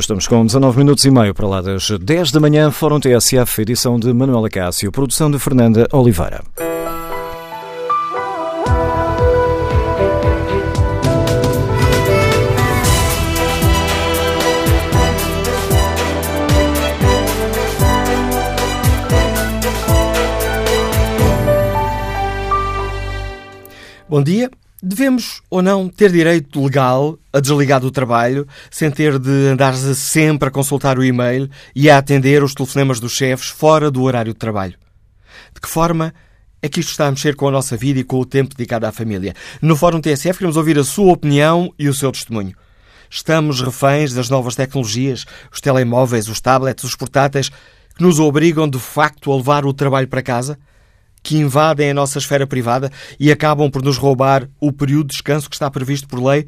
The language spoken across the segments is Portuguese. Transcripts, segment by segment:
Estamos com 19 minutos e meio para lá das 10 da manhã, Fórum TSF, edição de Manuela Cássio, produção de Fernanda Oliveira. Bom dia. Devemos ou não ter direito legal a desligar do trabalho sem ter de andar sempre a consultar o e-mail e a atender os telefonemas dos chefes fora do horário de trabalho? De que forma é que isto está a mexer com a nossa vida e com o tempo dedicado à família? No Fórum TSF queremos ouvir a sua opinião e o seu testemunho. Estamos reféns das novas tecnologias, os telemóveis, os tablets, os portáteis, que nos obrigam de facto a levar o trabalho para casa? Que invadem a nossa esfera privada e acabam por nos roubar o período de descanso que está previsto por lei?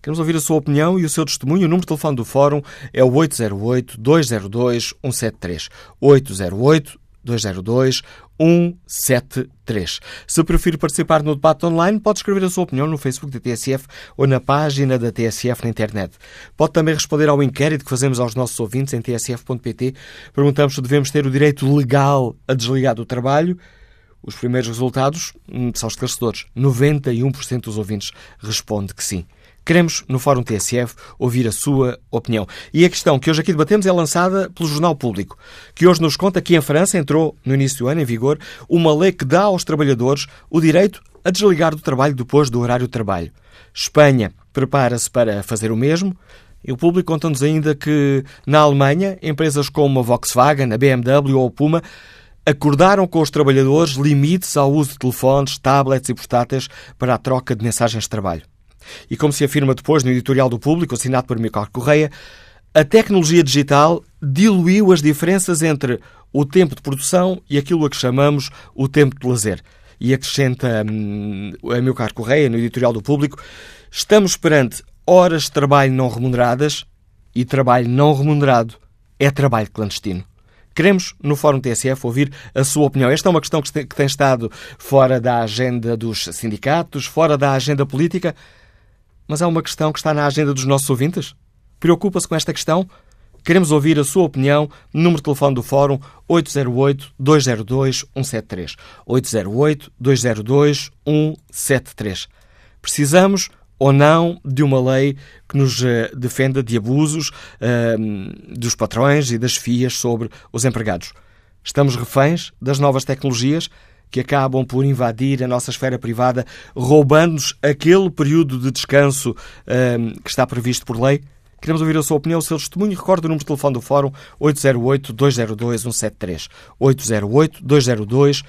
Queremos ouvir a sua opinião e o seu testemunho. O número de telefone do Fórum é o 808-202-173. 808-202-173. Se preferir participar no debate online, pode escrever a sua opinião no Facebook da TSF ou na página da TSF na internet. Pode também responder ao inquérito que fazemos aos nossos ouvintes em tsf.pt. Perguntamos se devemos ter o direito legal a desligar do trabalho os primeiros resultados hum, são esclarecedores. 91% dos ouvintes responde que sim. Queremos, no Fórum TSF, ouvir a sua opinião. E a questão que hoje aqui debatemos é lançada pelo Jornal Público, que hoje nos conta que em França entrou, no início do ano, em vigor, uma lei que dá aos trabalhadores o direito a desligar do trabalho depois do horário de trabalho. Espanha prepara-se para fazer o mesmo. E o público conta-nos ainda que, na Alemanha, empresas como a Volkswagen, a BMW ou a Puma acordaram com os trabalhadores limites ao uso de telefones, tablets e portáteis para a troca de mensagens de trabalho. E como se afirma depois no editorial do público, assinado por Michael Correia, a tecnologia digital diluiu as diferenças entre o tempo de produção e aquilo a que chamamos o tempo de lazer. E acrescenta hum, a meu caro Correia, no editorial do público, estamos perante horas de trabalho não remuneradas e trabalho não remunerado é trabalho clandestino. Queremos, no Fórum TSF, ouvir a sua opinião. Esta é uma questão que tem estado fora da agenda dos sindicatos, fora da agenda política, mas é uma questão que está na agenda dos nossos ouvintes? Preocupa-se com esta questão? Queremos ouvir a sua opinião. Número de telefone do Fórum 808-202-173. 808-202-173. Precisamos ou não de uma lei que nos eh, defenda de abusos uh, dos patrões e das FIAs sobre os empregados. Estamos reféns das novas tecnologias que acabam por invadir a nossa esfera privada, roubando-nos aquele período de descanso uh, que está previsto por lei. Queremos ouvir a sua opinião, o seu testemunho. Recorde o número de telefone do Fórum 808-202-173. 808-202-173.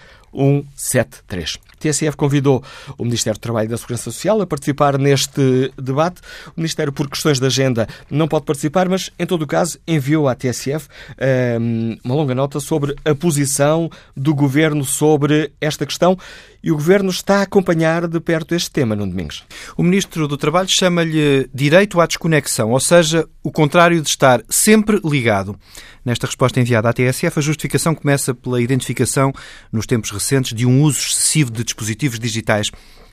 TSF convidou o Ministério do Trabalho e da Segurança Social a participar neste debate. O Ministério, por questões de agenda, não pode participar, mas, em todo o caso, enviou à TSF ehm, uma longa nota sobre a posição do Governo sobre esta questão e o Governo está a acompanhar de perto este tema, no Domingos. O Ministro do Trabalho chama-lhe direito à desconexão, ou seja, o contrário de estar sempre ligado. Nesta resposta enviada à TSF, a justificação começa pela identificação, nos tempos recentes, de um uso excessivo de dispositivos digitais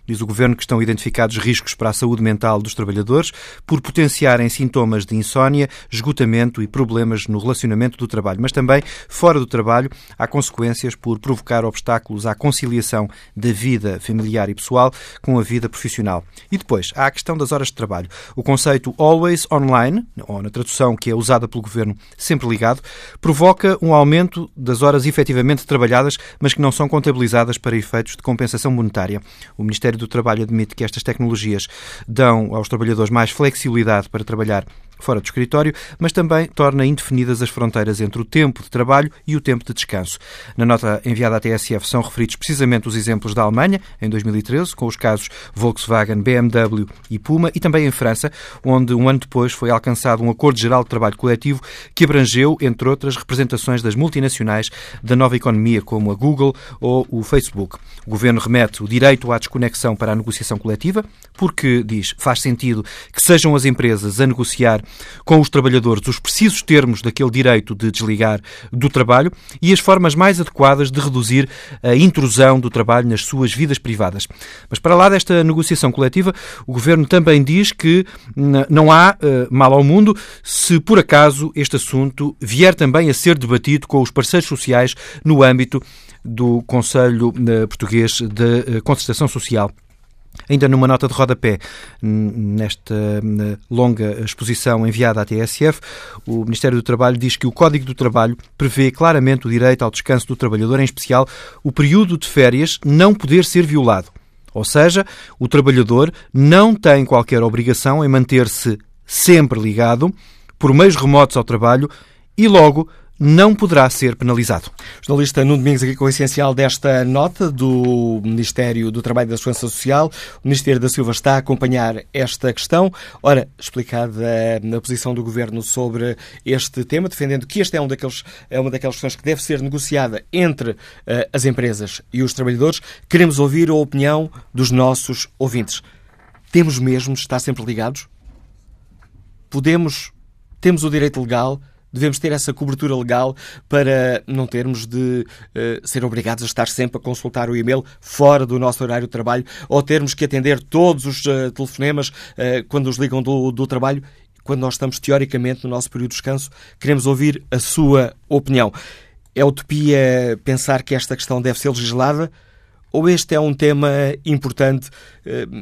Diz o Governo que estão identificados riscos para a saúde mental dos trabalhadores por potenciarem sintomas de insónia, esgotamento e problemas no relacionamento do trabalho. Mas também, fora do trabalho, há consequências por provocar obstáculos à conciliação da vida familiar e pessoal com a vida profissional. E depois, há a questão das horas de trabalho. O conceito always online, ou na tradução que é usada pelo Governo sempre ligado, provoca um aumento das horas efetivamente trabalhadas, mas que não são contabilizadas para efeitos de compensação monetária. O Ministério Ministério do Trabalho admite que estas tecnologias dão aos trabalhadores mais flexibilidade para trabalhar fora do escritório, mas também torna indefinidas as fronteiras entre o tempo de trabalho e o tempo de descanso. Na nota enviada à TSF são referidos precisamente os exemplos da Alemanha, em 2013, com os casos Volkswagen, BMW e Puma, e também em França, onde um ano depois foi alcançado um acordo geral de trabalho coletivo que abrangeu, entre outras, representações das multinacionais da nova economia, como a Google ou o Facebook. O governo remete o direito à desconexão para a negociação coletiva, porque, diz, faz sentido que sejam as empresas a negociar com os trabalhadores os precisos termos daquele direito de desligar do trabalho e as formas mais adequadas de reduzir a intrusão do trabalho nas suas vidas privadas. Mas para lá desta negociação coletiva, o Governo também diz que não há uh, mal ao mundo se por acaso este assunto vier também a ser debatido com os parceiros sociais no âmbito do Conselho uh, Português de uh, Concertação Social. Ainda numa nota de rodapé, nesta longa exposição enviada à TSF, o Ministério do Trabalho diz que o Código do Trabalho prevê claramente o direito ao descanso do trabalhador, em especial o período de férias não poder ser violado. Ou seja, o trabalhador não tem qualquer obrigação em manter-se sempre ligado por meios remotos ao trabalho e logo não poderá ser penalizado. Jornalista Nuno Domingos aqui com o essencial desta nota do Ministério do Trabalho e da Segurança Social. O Ministério da Silva está a acompanhar esta questão. Ora, explicada a posição do Governo sobre este tema, defendendo que este é, um daqueles, é uma daquelas questões que deve ser negociada entre uh, as empresas e os trabalhadores, queremos ouvir a opinião dos nossos ouvintes. Temos mesmo de estar sempre ligados? Podemos, temos o direito legal Devemos ter essa cobertura legal para não termos de uh, ser obrigados a estar sempre a consultar o e-mail fora do nosso horário de trabalho ou termos que atender todos os uh, telefonemas uh, quando os ligam do, do trabalho. Quando nós estamos teoricamente no nosso período de descanso, queremos ouvir a sua opinião. É utopia pensar que esta questão deve ser legislada? Ou este é um tema importante,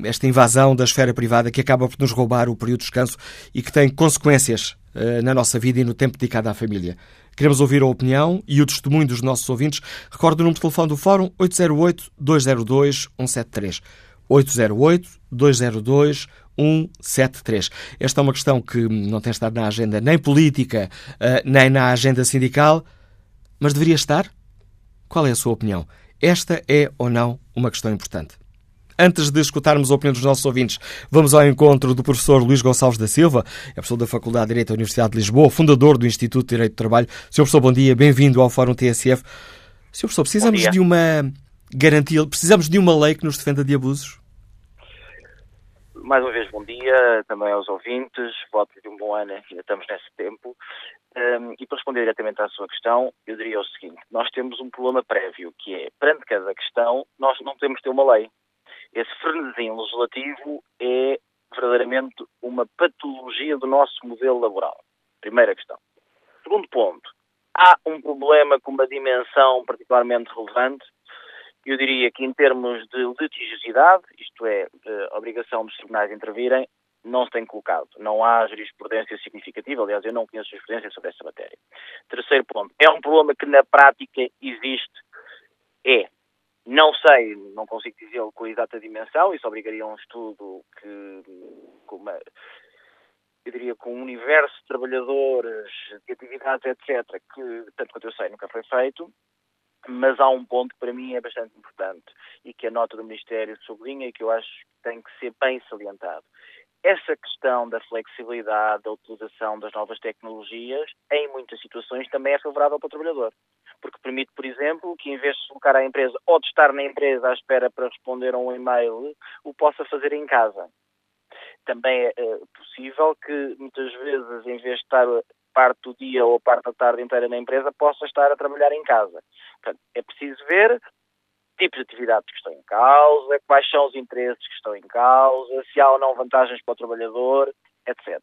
esta invasão da esfera privada que acaba por nos roubar o período de descanso e que tem consequências na nossa vida e no tempo dedicado à família. Queremos ouvir a opinião e o testemunho dos nossos ouvintes. Recordo o número de telefone do Fórum 808-202-173. 808-202-173. Esta é uma questão que não tem estado na agenda nem política, eh, nem na agenda sindical, mas deveria estar? Qual é a sua opinião? Esta é ou não uma questão importante? Antes de escutarmos a opinião dos nossos ouvintes, vamos ao encontro do professor Luís Gonçalves da Silva, é professor da Faculdade de Direito da Universidade de Lisboa, fundador do Instituto de Direito do Trabalho. Sr. professor, bom dia, bem-vindo ao Fórum TSF. Sr. professor, precisamos de uma garantia, precisamos de uma lei que nos defenda de abusos? Mais uma vez, bom dia também aos ouvintes, voto de um bom ano, ainda estamos nesse tempo. Um, e para responder diretamente à sua questão, eu diria o seguinte: nós temos um problema prévio, que é, perante cada questão, nós não podemos ter uma lei esse frenesim legislativo é verdadeiramente uma patologia do nosso modelo laboral. Primeira questão. Segundo ponto, há um problema com uma dimensão particularmente relevante. Eu diria que, em termos de litigiosidade, isto é, a obrigação dos tribunais intervirem, não se tem colocado. Não há jurisprudência significativa. Aliás, eu não conheço jurisprudência sobre essa matéria. Terceiro ponto. É um problema que, na prática, existe. É não sei, não consigo dizer com a exata dimensão, isso obrigaria a um estudo que, com uma, eu diria, com um universo de trabalhadores, de atividades, etc., que, tanto quanto eu sei, nunca foi feito, mas há um ponto que para mim é bastante importante e que a nota do Ministério sublinha e que eu acho que tem que ser bem salientado. Essa questão da flexibilidade, da utilização das novas tecnologias, em muitas situações também é favorável para o trabalhador porque permite, por exemplo, que em vez de colocar a empresa ou de estar na empresa à espera para responder a um e-mail, o possa fazer em casa. Também é uh, possível que muitas vezes, em vez de estar parte do dia ou parte da tarde inteira na empresa, possa estar a trabalhar em casa. Portanto, é preciso ver tipos de atividades que estão em causa, quais são os interesses que estão em causa, se há ou não vantagens para o trabalhador, etc.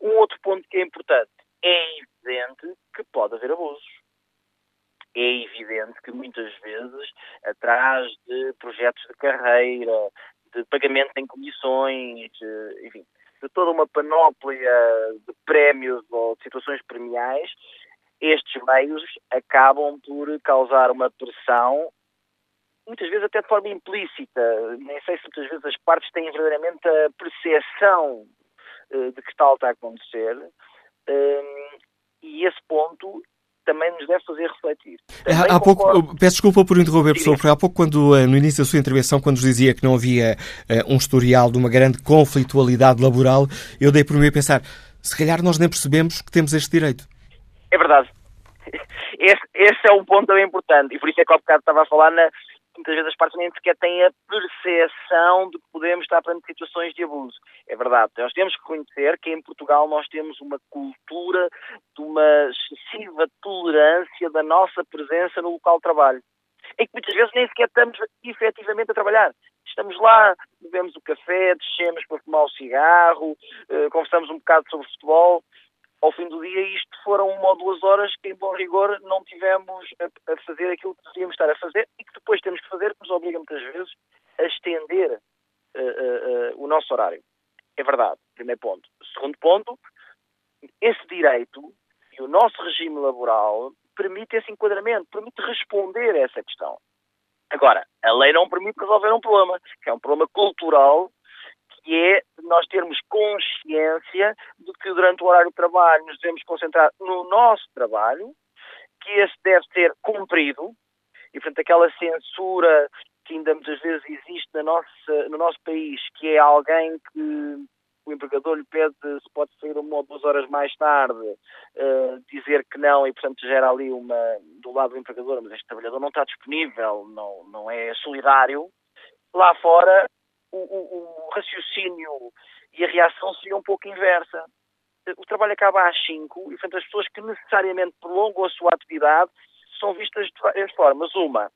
Um outro ponto que é importante é evidente que pode haver abusos é evidente que muitas vezes, atrás de projetos de carreira, de pagamento em comissões, eh, enfim, de toda uma panóplia de prémios ou de situações premiais, estes meios acabam por causar uma pressão, muitas vezes até de forma implícita. Nem sei se muitas vezes as partes têm verdadeiramente a percepção eh, de que tal está a acontecer. Hum, e esse ponto também nos deve fazer refletir. Também há pouco, peço desculpa por interromper, professor, porque há pouco, quando, eh, no início da sua intervenção, quando nos dizia que não havia uh, um historial de uma grande conflitualidade laboral, eu dei por mim a pensar, se calhar nós nem percebemos que temos este direito. É verdade. Esse, esse é um ponto também importante, e por isso é que ao bocado estava a falar na, muitas vezes as partes nem sequer têm a percepção de que podemos estar perante situações de abuso. É verdade, nós temos que reconhecer que em Portugal nós temos uma cultura de uma excessiva tolerância da nossa presença no local de trabalho. Em que muitas vezes nem sequer estamos efetivamente a trabalhar. Estamos lá, bebemos o café, descemos para fumar o cigarro, eh, conversamos um bocado sobre futebol, ao fim do dia isto foram uma ou duas horas que, em bom rigor, não tivemos a, a fazer aquilo que devíamos estar a fazer e que depois temos que fazer, que nos obriga muitas vezes a estender uh, uh, o nosso horário. É verdade, primeiro ponto. Segundo ponto, esse direito e o nosso regime laboral permite esse enquadramento, permite responder a essa questão. Agora, a lei não permite resolver um problema, que é um problema cultural que é nós termos consciência de que durante o horário de trabalho nos devemos concentrar no nosso trabalho, que esse deve ser cumprido, e portanto aquela censura que ainda muitas vezes existe na nossa, no nosso país, que é alguém que o empregador lhe pede se pode sair uma ou duas horas mais tarde, uh, dizer que não e, portanto, gera ali uma, do lado do empregador, mas este trabalhador não está disponível, não, não é solidário. Lá fora, o, o, raciocínio e a reação seria um pouco inversa. O trabalho acaba às 5 e, portanto, as pessoas que necessariamente prolongam a sua atividade são vistas de várias formas. Uma,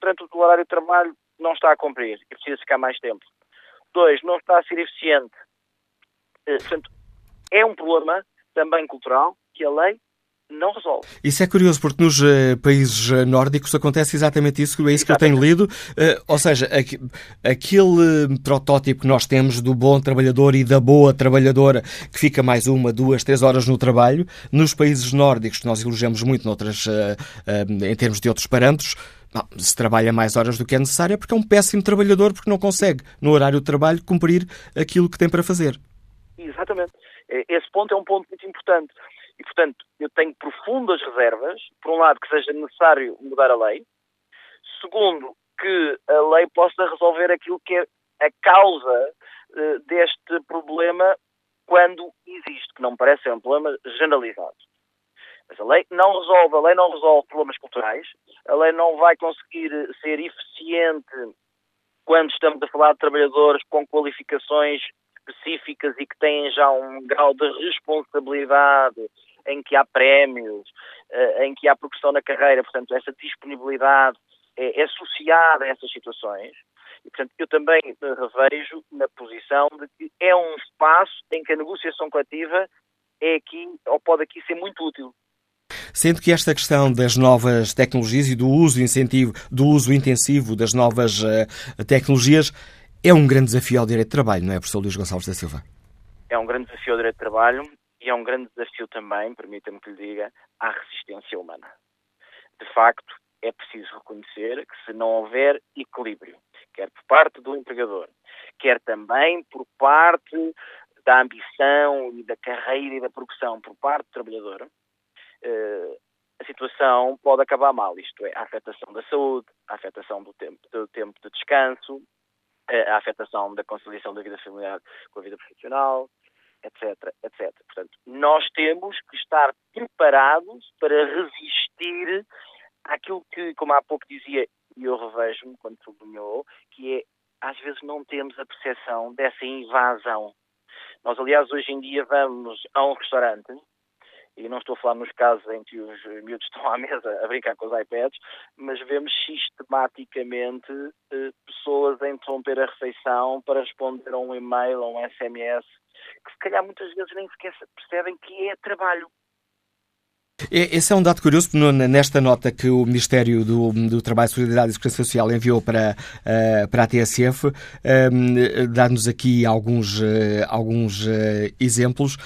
durante o horário de trabalho não está a cumprir e precisa ficar mais tempo. Dois, não está a ser eficiente. Eh, portanto, é um problema também cultural que a lei não resolve. Isso é curioso, porque nos uh, países eh, nórdicos acontece exatamente isso, é isso exatamente. que eu tenho lido. Uh, ou seja, aqu aquele protótipo que nós temos do bom trabalhador e da boa trabalhadora que fica mais uma, duas, três horas no trabalho, nos países nórdicos, que nós elogiamos muito noutras, uh, em termos de outros parâmetros, não, se trabalha mais horas do que é necessário é porque é um péssimo trabalhador, porque não consegue, no horário de trabalho, cumprir aquilo que tem para fazer. Exatamente. Esse ponto é um ponto muito importante. E, portanto, eu tenho profundas reservas, por um lado, que seja necessário mudar a lei, segundo, que a lei possa resolver aquilo que é a causa uh, deste problema quando existe, que não me parece ser um problema generalizado. Mas a lei não resolve, a lei não resolve problemas culturais, a lei não vai conseguir ser eficiente quando estamos a falar de trabalhadores com qualificações específicas e que têm já um grau de responsabilidade em que há prémios, eh, em que há progressão na carreira, portanto, essa disponibilidade é, é associada a essas situações. E, portanto, eu também revejo na posição de que é um espaço em que a negociação coletiva é aqui, ou pode aqui ser muito útil. Sendo que esta questão das novas tecnologias e do uso incentivo, do uso intensivo das novas uh, tecnologias é um grande desafio ao direito de trabalho, não é, professor Luís Gonçalves da Silva? É um grande desafio ao direito de trabalho e é um grande desafio também, permita-me que lhe diga, à resistência humana. De facto, é preciso reconhecer que se não houver equilíbrio, quer por parte do empregador, quer também por parte da ambição e da carreira e da progressão por parte do trabalhador, eh, a situação pode acabar mal. Isto é, a afetação da saúde, a afetação do tempo, do tempo de descanso, a afetação da conciliação da vida familiar com a vida profissional, etc, etc. Portanto, nós temos que estar preparados para resistir àquilo que, como há pouco dizia, e eu revejo-me quando sublinhou, que é, às vezes não temos a percepção dessa invasão. Nós, aliás, hoje em dia vamos a um restaurante e não estou a falar nos casos em que os miúdos estão à mesa a brincar com os iPads, mas vemos sistematicamente eh, pessoas a interromper a refeição para responder a um e-mail, a um SMS, que se calhar muitas vezes nem sequer percebem que é trabalho. Esse é um dado curioso, nesta nota que o Ministério do, do Trabalho, Solidariedade e Segurança Social enviou para, uh, para a TSF, ehm, dá-nos aqui alguns, uh, alguns uh, exemplos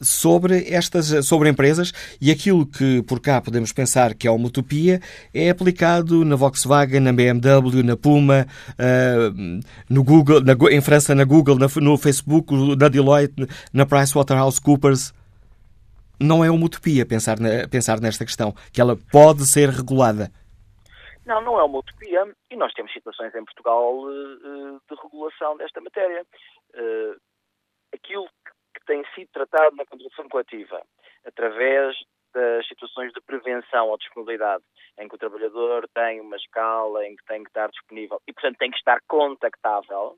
sobre estas sobre empresas e aquilo que por cá podemos pensar que é uma utopia é aplicado na Volkswagen, na BMW, na Puma, no Google, na, em França na Google, na, no Facebook, na Deloitte, na PricewaterhouseCoopers não é uma utopia pensar, na, pensar nesta questão, que ela pode ser regulada. Não, não é uma utopia e nós temos situações em Portugal uh, de regulação desta matéria. Uh, aquilo que tem sido tratado na contratação coletiva, através das situações de prevenção ou disponibilidade, em que o trabalhador tem uma escala, em que tem que estar disponível e, portanto, tem que estar contactável,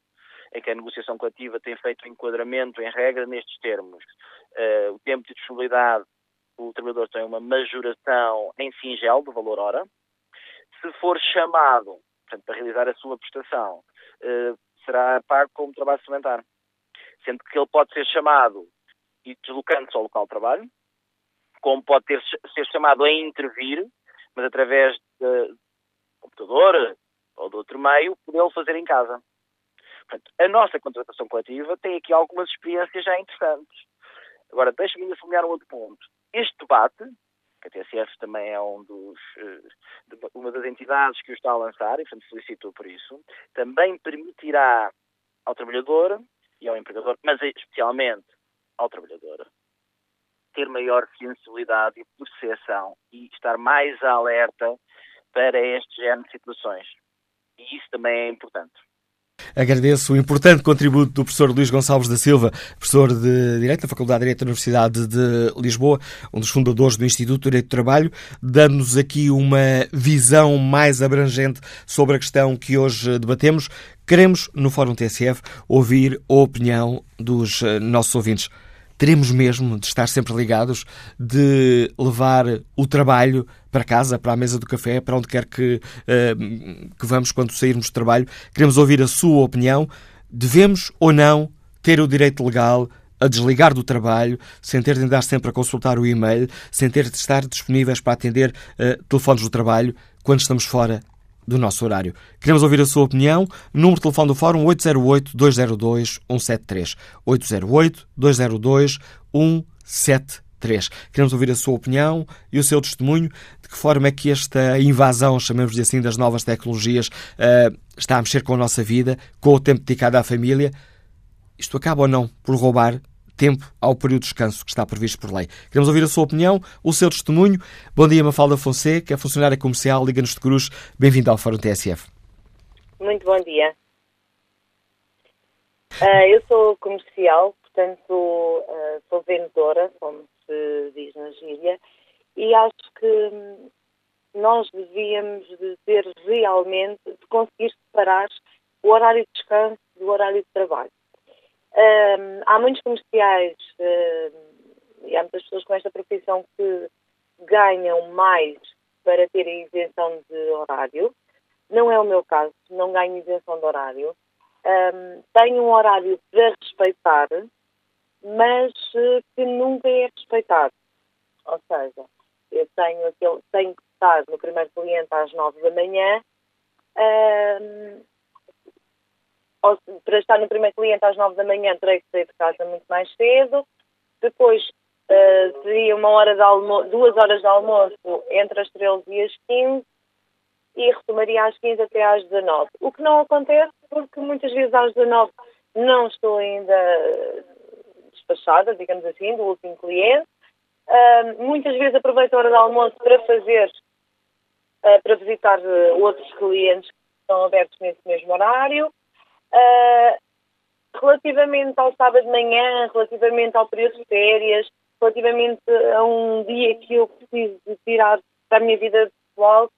em que a negociação coletiva tem feito enquadramento em regra nestes termos. Uh, o tempo de disponibilidade, o trabalhador tem uma majoração em singelo do valor hora. Se for chamado, portanto, para realizar a sua prestação, uh, será pago como trabalho suplementar. Sendo que ele pode ser chamado e deslocando-se ao local de trabalho, como pode ter, ser chamado a intervir, mas através de computador ou de outro meio, podê-lo fazer em casa. Portanto, a nossa contratação coletiva tem aqui algumas experiências já interessantes. Agora, deixe-me sublinhar um outro ponto. Este debate, que a TSF também é um dos, eh, uma das entidades que o está a lançar, e portanto felicitou por isso, também permitirá ao trabalhador e ao empregador, mas especialmente ao trabalhador, ter maior sensibilidade e percepção e estar mais alerta para este género de situações. E isso também é importante. Agradeço o importante contributo do professor Luís Gonçalves da Silva, professor de Direito da Faculdade de Direito da Universidade de Lisboa, um dos fundadores do Instituto de Direito do Trabalho, dando-nos aqui uma visão mais abrangente sobre a questão que hoje debatemos. Queremos, no Fórum TSF, ouvir a opinião dos eh, nossos ouvintes teremos mesmo de estar sempre ligados, de levar o trabalho para casa, para a mesa do café, para onde quer que, uh, que vamos quando sairmos de trabalho. Queremos ouvir a sua opinião. Devemos ou não ter o direito legal a desligar do trabalho, sem ter de andar sempre a consultar o e-mail, sem ter de estar disponíveis para atender uh, telefones do trabalho quando estamos fora do nosso horário. Queremos ouvir a sua opinião. Número de telefone do Fórum 808-202-173. 808-202-173. Queremos ouvir a sua opinião e o seu testemunho. De que forma é que esta invasão, chamemos de assim, das novas tecnologias uh, está a mexer com a nossa vida, com o tempo dedicado à família? Isto acaba ou não por roubar tempo ao período de descanso que está previsto por lei. Queremos ouvir a sua opinião, o seu testemunho. Bom dia, Mafalda Fonseca, é funcionária comercial, Liga-nos de Cruz. Bem-vindo ao Fórum TSF. Muito bom dia. Uh, eu sou comercial, portanto, uh, sou vendedora, como se diz na gíria, e acho que nós devíamos de ter realmente, de conseguir separar o horário de descanso do horário de trabalho. Um, há muitos comerciais e há muitas pessoas com esta profissão que ganham mais para terem isenção de horário. Não é o meu caso, não ganho isenção de horário. Um, tenho um horário para respeitar, mas uh, que nunca é respeitado. Ou seja, eu tenho, aquele, tenho que estar no primeiro cliente às nove da manhã, um, para estar no primeiro cliente às 9 da manhã, terei que sair de casa muito mais cedo. Depois uh, teria uma hora de almoço, duas horas de almoço entre as 13 e as 15 e retomaria às 15 até às 19. O que não acontece porque muitas vezes às 19 não estou ainda despachada, digamos assim, do último cliente. Uh, muitas vezes aproveito a hora de almoço para fazer, uh, para visitar uh, outros clientes que estão abertos nesse mesmo horário. Uh, relativamente ao sábado de manhã, relativamente ao período de férias, relativamente a um dia que eu preciso de tirar para a minha vida pessoal,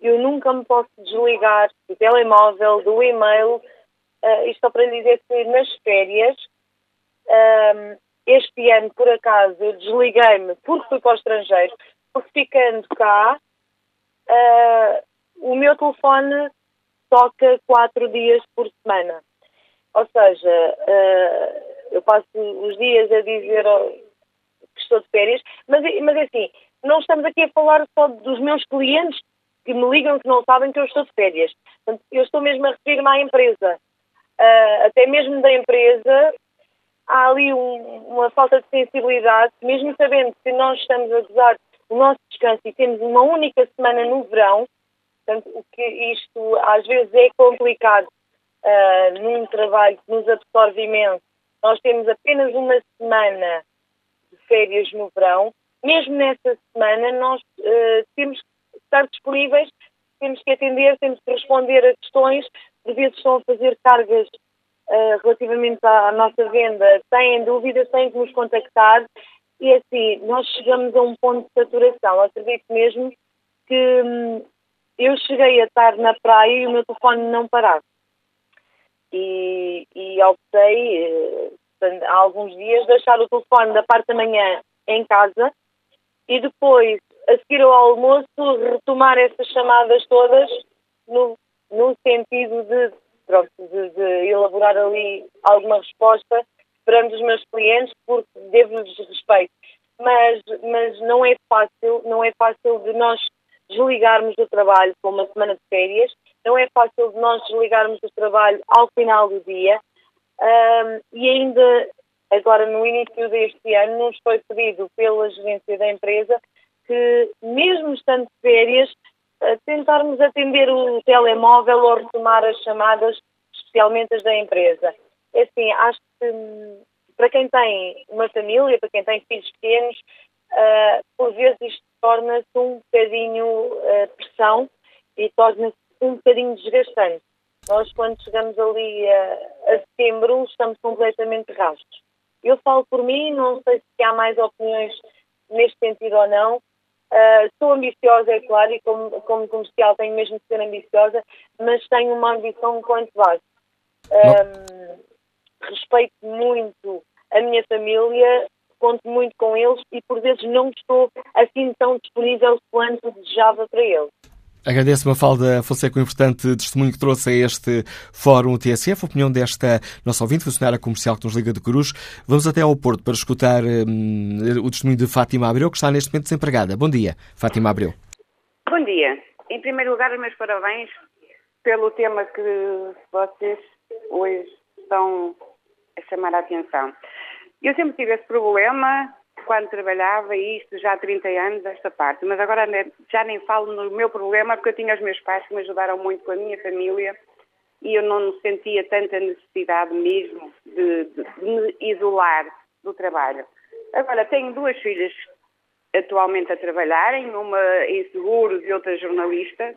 eu nunca me posso desligar do telemóvel, do e-mail. Uh, isto para lhe dizer que nas férias, uh, este ano, por acaso, eu desliguei-me porque fui para o estrangeiro, porque ficando cá, uh, o meu telefone toca quatro dias por semana. Ou seja, uh, eu passo os dias a dizer que estou de férias, mas, mas assim, não estamos aqui a falar só dos meus clientes que me ligam que não sabem que eu estou de férias. Eu estou mesmo a referir-me à empresa. Uh, até mesmo da empresa, há ali um, uma falta de sensibilidade, mesmo sabendo que nós estamos a gozar o nosso descanso e temos uma única semana no verão, Portanto, o que isto às vezes é complicado uh, num trabalho que nos absorve imenso. Nós temos apenas uma semana de férias no verão. Mesmo nessa semana, nós uh, temos que estar disponíveis, temos que atender, temos que responder a questões. Por vezes estão a fazer cargas uh, relativamente à, nossa venda, têm dúvidas, têm que nos contactar E assim, nós chegamos a um ponto de saturação. Acredito mesmo que hum, eu cheguei a estar na praia e o meu telefone não parava. E, e optei, eh, há alguns dias, deixar o telefone da parte da manhã em casa e depois, a seguir ao almoço, retomar essas chamadas todas no, no sentido de, pronto, de, de elaborar ali alguma resposta perante os meus clientes, porque devo-lhes respeito. Mas, mas não é fácil, não é fácil de nós desligarmos do trabalho com uma semana de férias, não é fácil de nós desligarmos do trabalho ao final do dia. Um, e ainda agora no início deste ano nos foi pedido pela gerência da empresa que, mesmo estando de férias, uh, tentarmos atender o telemóvel ou retomar as chamadas, especialmente as da empresa. É assim, acho que hum, para quem tem uma família, para quem tem filhos pequenos, uh, por vezes isto torna-se um bocadinho uh, pressão e torna-se um bocadinho desgastante. Nós, quando chegamos ali a, a setembro, estamos completamente rastos. Eu falo por mim, não sei se há mais opiniões neste sentido ou não. Uh, sou ambiciosa, é claro, e como, como comercial tenho mesmo de ser ambiciosa, mas tenho uma ambição quanto baixa. Um, respeito muito a minha família, conto muito com eles e por vezes não estou assim tão disponível quanto desejava para eles. Agradeço, Mafalda Fonseca, o importante testemunho que trouxe a este Fórum TSF, a opinião desta nossa ouvinte, funcionária comercial que nos liga de Cruz. Vamos até ao Porto para escutar hum, o testemunho de Fátima Abreu, que está neste momento desempregada. Bom dia, Fátima Abreu. Bom dia. Em primeiro lugar, os meus parabéns pelo tema que vocês hoje estão a chamar a atenção. Eu sempre tive esse problema quando trabalhava, e isto já há 30 anos, esta parte, mas agora já nem falo no meu problema, porque eu tinha os meus pais que me ajudaram muito com a minha família e eu não sentia tanta necessidade mesmo de, de, de me isolar do trabalho. Agora, tenho duas filhas atualmente a trabalharem, uma em seguros e outra jornalista,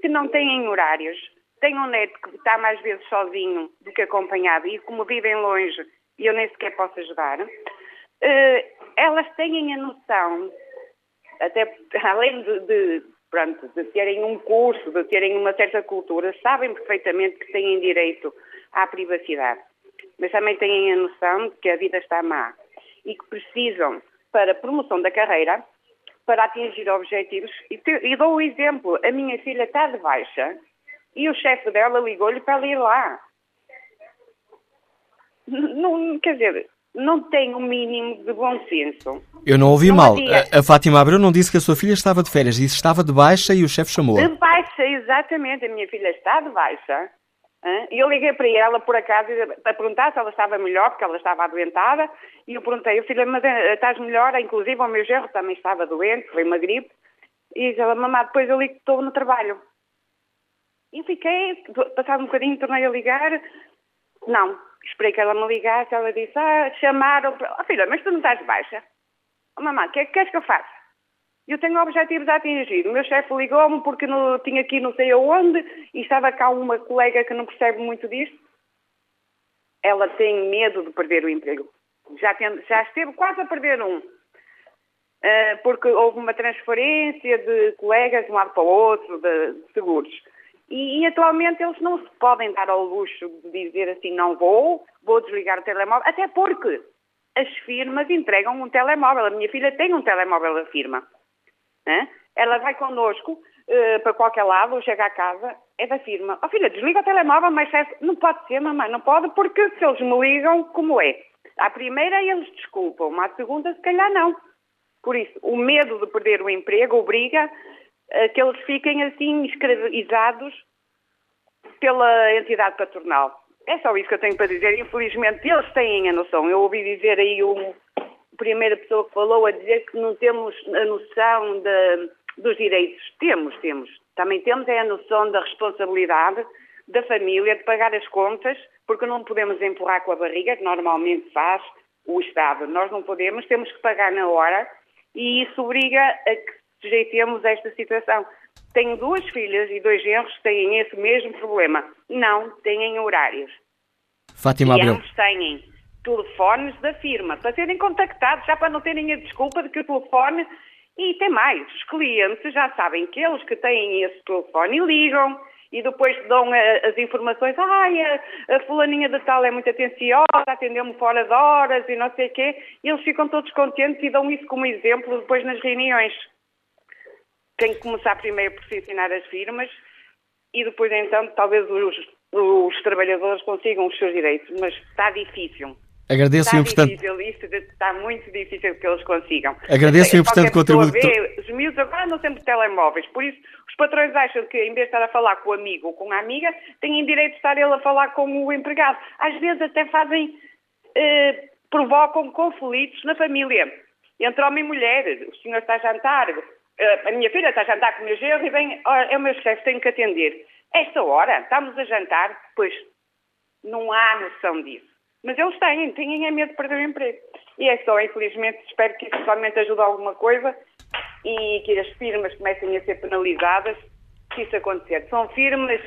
que não têm horários. Tenho um neto que está mais vezes sozinho do que acompanhado e como vivem longe e eu nem sequer posso ajudar. Uh, elas têm a noção, até além de, de, pronto, de terem um curso, de terem uma certa cultura, sabem perfeitamente que têm direito à privacidade, mas também têm a noção de que a vida está má e que precisam, para promoção da carreira, para atingir objetivos. E, te, e dou o exemplo: a minha filha está de baixa e o chefe dela ligou-lhe para ela ir lá. Não, quer dizer, não tem o um mínimo de bom senso. Eu não ouvi não mal. A, a, Fátima Abreu não disse que a sua filha estava de férias, disse que estava de baixa e o chefe chamou-a. De baixa, exatamente. A minha filha está de baixa. E eu liguei para ela, por acaso, para perguntar se ela estava melhor, porque ela estava adoentada. E eu perguntei, filha, mas eh, estás melhor? Inclusive o meu gerro também estava doente, foi uma gripe. E diz ela, mamá, depois eu ligo que estou no trabalho. E fiquei, passado um bocadinho, tornei a ligar. Não, Esperei que ela me ligasse, ela disse, ah, chamaram... Oh, filha, mas tu não estás baixa? Oh, mamãe, o que é que queres que eu faça? Eu tenho objetivos a atingir. O meu chefe ligou-me porque não, tinha aqui não sei aonde e estava cá uma colega que não percebe muito disto. Ela tem medo de perder o emprego. Já, tem, já esteve quase a perder um. Uh, porque houve uma transferência de colegas de um lado para o outro, de, de seguros. E, e, atualmente eles não se podem dar ao luxo de dizer assim, não vou, vou desligar o telemóvel, até porque as firmas entregam um telemóvel. A minha filha tem um telemóvel da firma. Né? Ela vai connosco uh, para qualquer lado, ou chega à casa, é da firma. Ó oh, filha, desliga o telemóvel, mas não pode ser, mamãe, não pode, porque se eles me ligam, como é? À primeira eles desculpam, à segunda se calhar não. Por isso, o medo de perder o emprego obriga que eles fiquem assim escravizados pela entidade patronal. É só isso que eu tenho para dizer. Infelizmente, eles têm a noção. Eu ouvi dizer aí uma primeira pessoa que falou a dizer que não temos a noção de, dos direitos. Temos, temos. Também temos é a noção da responsabilidade da família de pagar as contas, porque não podemos empurrar com a barriga, que normalmente faz o Estado. Nós não podemos, temos que pagar na hora e isso obriga a que sujeitemos a esta situação. Tenho duas filhas e dois genros que têm esse mesmo problema. Não têm horários. Fátima e Abreu. Ambos têm. telefones da firma, para serem contactados, já para não terem a desculpa de que o telefone. E tem mais, os clientes já sabem que eles que têm esse telefone ligam e depois dão as informações, ai, a, a fulaninha de tal é muito atenciosa, atendeu-me fora de horas e não sei o quê, e eles ficam todos contentes e dão isso como exemplo depois nas reuniões. Tem que começar primeiro por se ensinar as firmas e depois então talvez os, os trabalhadores consigam os seus direitos, mas está difícil. Agradeço está o importante. difícil, isso está muito difícil que eles consigam. Agradeço o importante contributo. Vê, os miúdos agora andam sempre telemóveis, por isso os patrões acham que em vez de estar a falar com o amigo ou com a amiga, têm direito de estar ele a falar com o empregado. Às vezes até fazem, eh, provocam conflitos na família, entre homem e mulher. O senhor está a jantar, a minha filha está a jantar com o meu genro e vem, é o meu chefe, tenho que atender. Esta hora, estamos a jantar, pois não há noção disso. Mas eles têm, têm a medo de perder o emprego. E é só, infelizmente, espero que isso somente ajude a alguma coisa e que as firmas comecem a ser penalizadas se isso acontecer. São firmas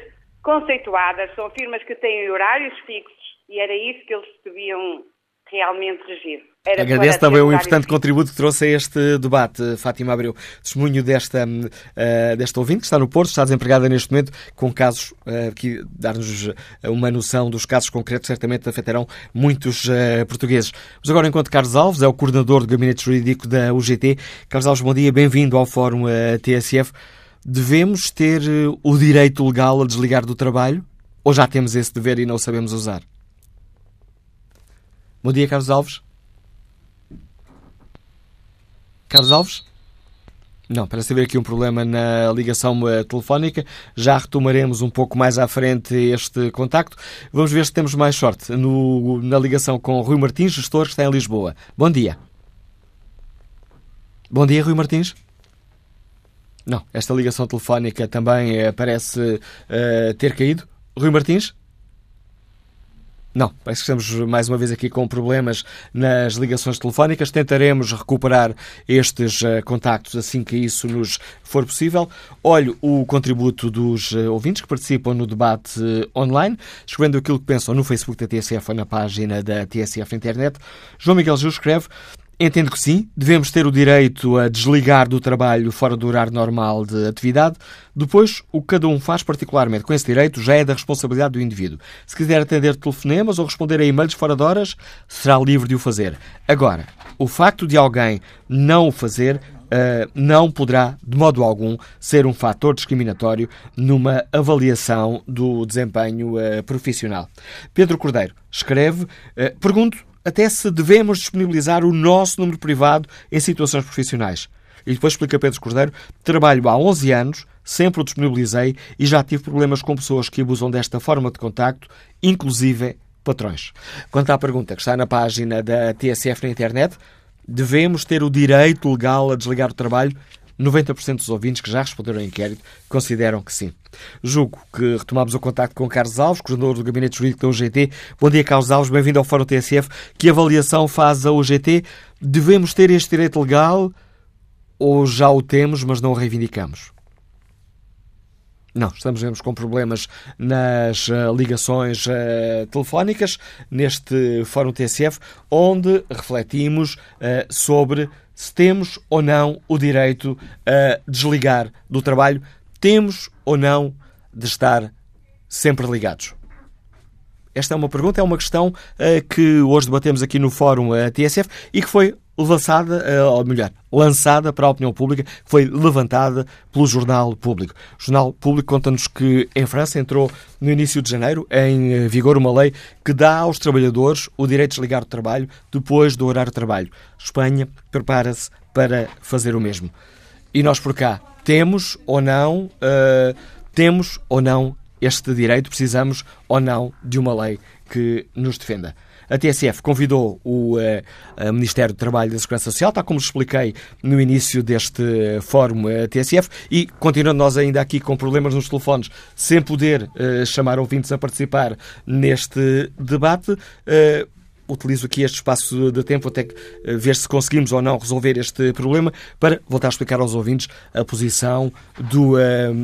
conceituadas, são firmas que têm horários fixos e era isso que eles deviam realmente regir. Era Agradeço também o importante contributo que trouxe a este debate, Fátima Abreu. Testemunho desta, uh, desta ouvinte que está no Porto, está desempregada neste momento, com casos uh, que dar-nos uma noção dos casos concretos, certamente afetarão muitos uh, portugueses. Mas agora, enquanto Carlos Alves é o coordenador do Gabinete Jurídico da UGT, Carlos Alves, bom dia, bem-vindo ao Fórum TSF. Devemos ter o direito legal a desligar do trabalho ou já temos esse dever e não sabemos usar? Bom dia, Carlos Alves. Carlos Alves? Não, parece haver aqui um problema na ligação uh, telefónica. Já retomaremos um pouco mais à frente este contacto. Vamos ver se temos mais sorte no, na ligação com Rui Martins, gestor que está em Lisboa. Bom dia. Bom dia, Rui Martins. Não, esta ligação telefónica também uh, parece uh, ter caído. Rui Martins? Não, parece que estamos mais uma vez aqui com problemas nas ligações telefónicas. Tentaremos recuperar estes uh, contactos assim que isso nos for possível. Olho o contributo dos uh, ouvintes que participam no debate uh, online, escrevendo aquilo que pensam no Facebook da TSF ou na página da TSF Internet. João Miguel Gil escreve Entendo que sim, devemos ter o direito a desligar do trabalho fora do horário normal de atividade. Depois, o que cada um faz particularmente com esse direito já é da responsabilidade do indivíduo. Se quiser atender telefonemas ou responder a e-mails fora de horas, será livre de o fazer. Agora, o facto de alguém não o fazer Uh, não poderá, de modo algum, ser um fator discriminatório numa avaliação do desempenho uh, profissional. Pedro Cordeiro escreve: uh, Pergunto até se devemos disponibilizar o nosso número privado em situações profissionais. E depois explica Pedro Cordeiro, trabalho há 11 anos, sempre o disponibilizei e já tive problemas com pessoas que abusam desta forma de contacto, inclusive patrões. Quanto à pergunta que está na página da TSF na internet, devemos ter o direito legal a desligar o trabalho? 90% dos ouvintes que já responderam ao inquérito consideram que sim. Julgo que retomamos o contacto com Carlos Alves, coordenador do Gabinete Jurídico da UGT. Bom dia, Carlos Alves, bem-vindo ao Fórum TSF. Que avaliação faz a UGT? Devemos ter este direito legal ou já o temos, mas não o reivindicamos? Não, estamos mesmo com problemas nas uh, ligações uh, telefónicas neste Fórum TSF, onde refletimos uh, sobre se temos ou não o direito a desligar do trabalho, temos ou não de estar sempre ligados. Esta é uma pergunta, é uma questão uh, que hoje debatemos aqui no Fórum uh, TSF e que foi lançada, uh, ou melhor, lançada para a opinião pública, foi levantada pelo Jornal Público. O Jornal Público conta-nos que em França entrou no início de janeiro em vigor uma lei que dá aos trabalhadores o direito de desligar o trabalho depois do horário de trabalho. Espanha prepara-se para fazer o mesmo. E nós por cá temos ou não, temos ou não este direito, precisamos ou não de uma lei que nos defenda. A TSF convidou o uh, Ministério do Trabalho e da Segurança Social, tal como expliquei no início deste fórum uh, TSF, e continuando nós ainda aqui com problemas nos telefones, sem poder uh, chamar ouvintes a participar neste debate, utilizo aqui este espaço de tempo até eh, ver se conseguimos ou não resolver este problema para voltar a explicar aos ouvintes a posição do,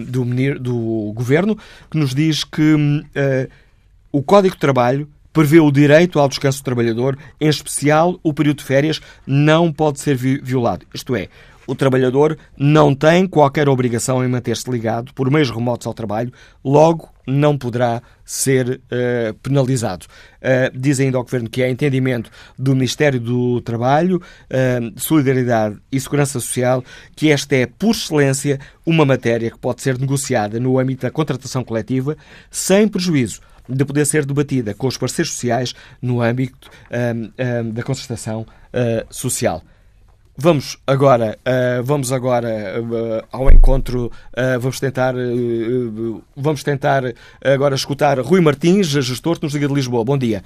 do, do Governo, que nos diz que uh, o Código de Trabalho prevê o direito ao descanso do trabalhador, em especial o período de férias não pode ser violado. Isto é, o trabalhador não tem qualquer obrigação em manter-se ligado por meios remotos ao trabalho, logo não poderá ser uh, penalizado. Uh, diz ainda ao Governo que é entendimento do Ministério do Trabalho, uh, Solidariedade e Segurança Social que esta é, por excelência, uma matéria que pode ser negociada no âmbito da contratação coletiva sem prejuízo de poder ser debatida com os parceiros sociais no âmbito da concertação social. Vamos agora, uh, vamos agora uh, ao encontro, uh, vamos tentar, vamos tentar agora escutar Rui Martins, gestor que nos Liga de Lisboa. Bom dia.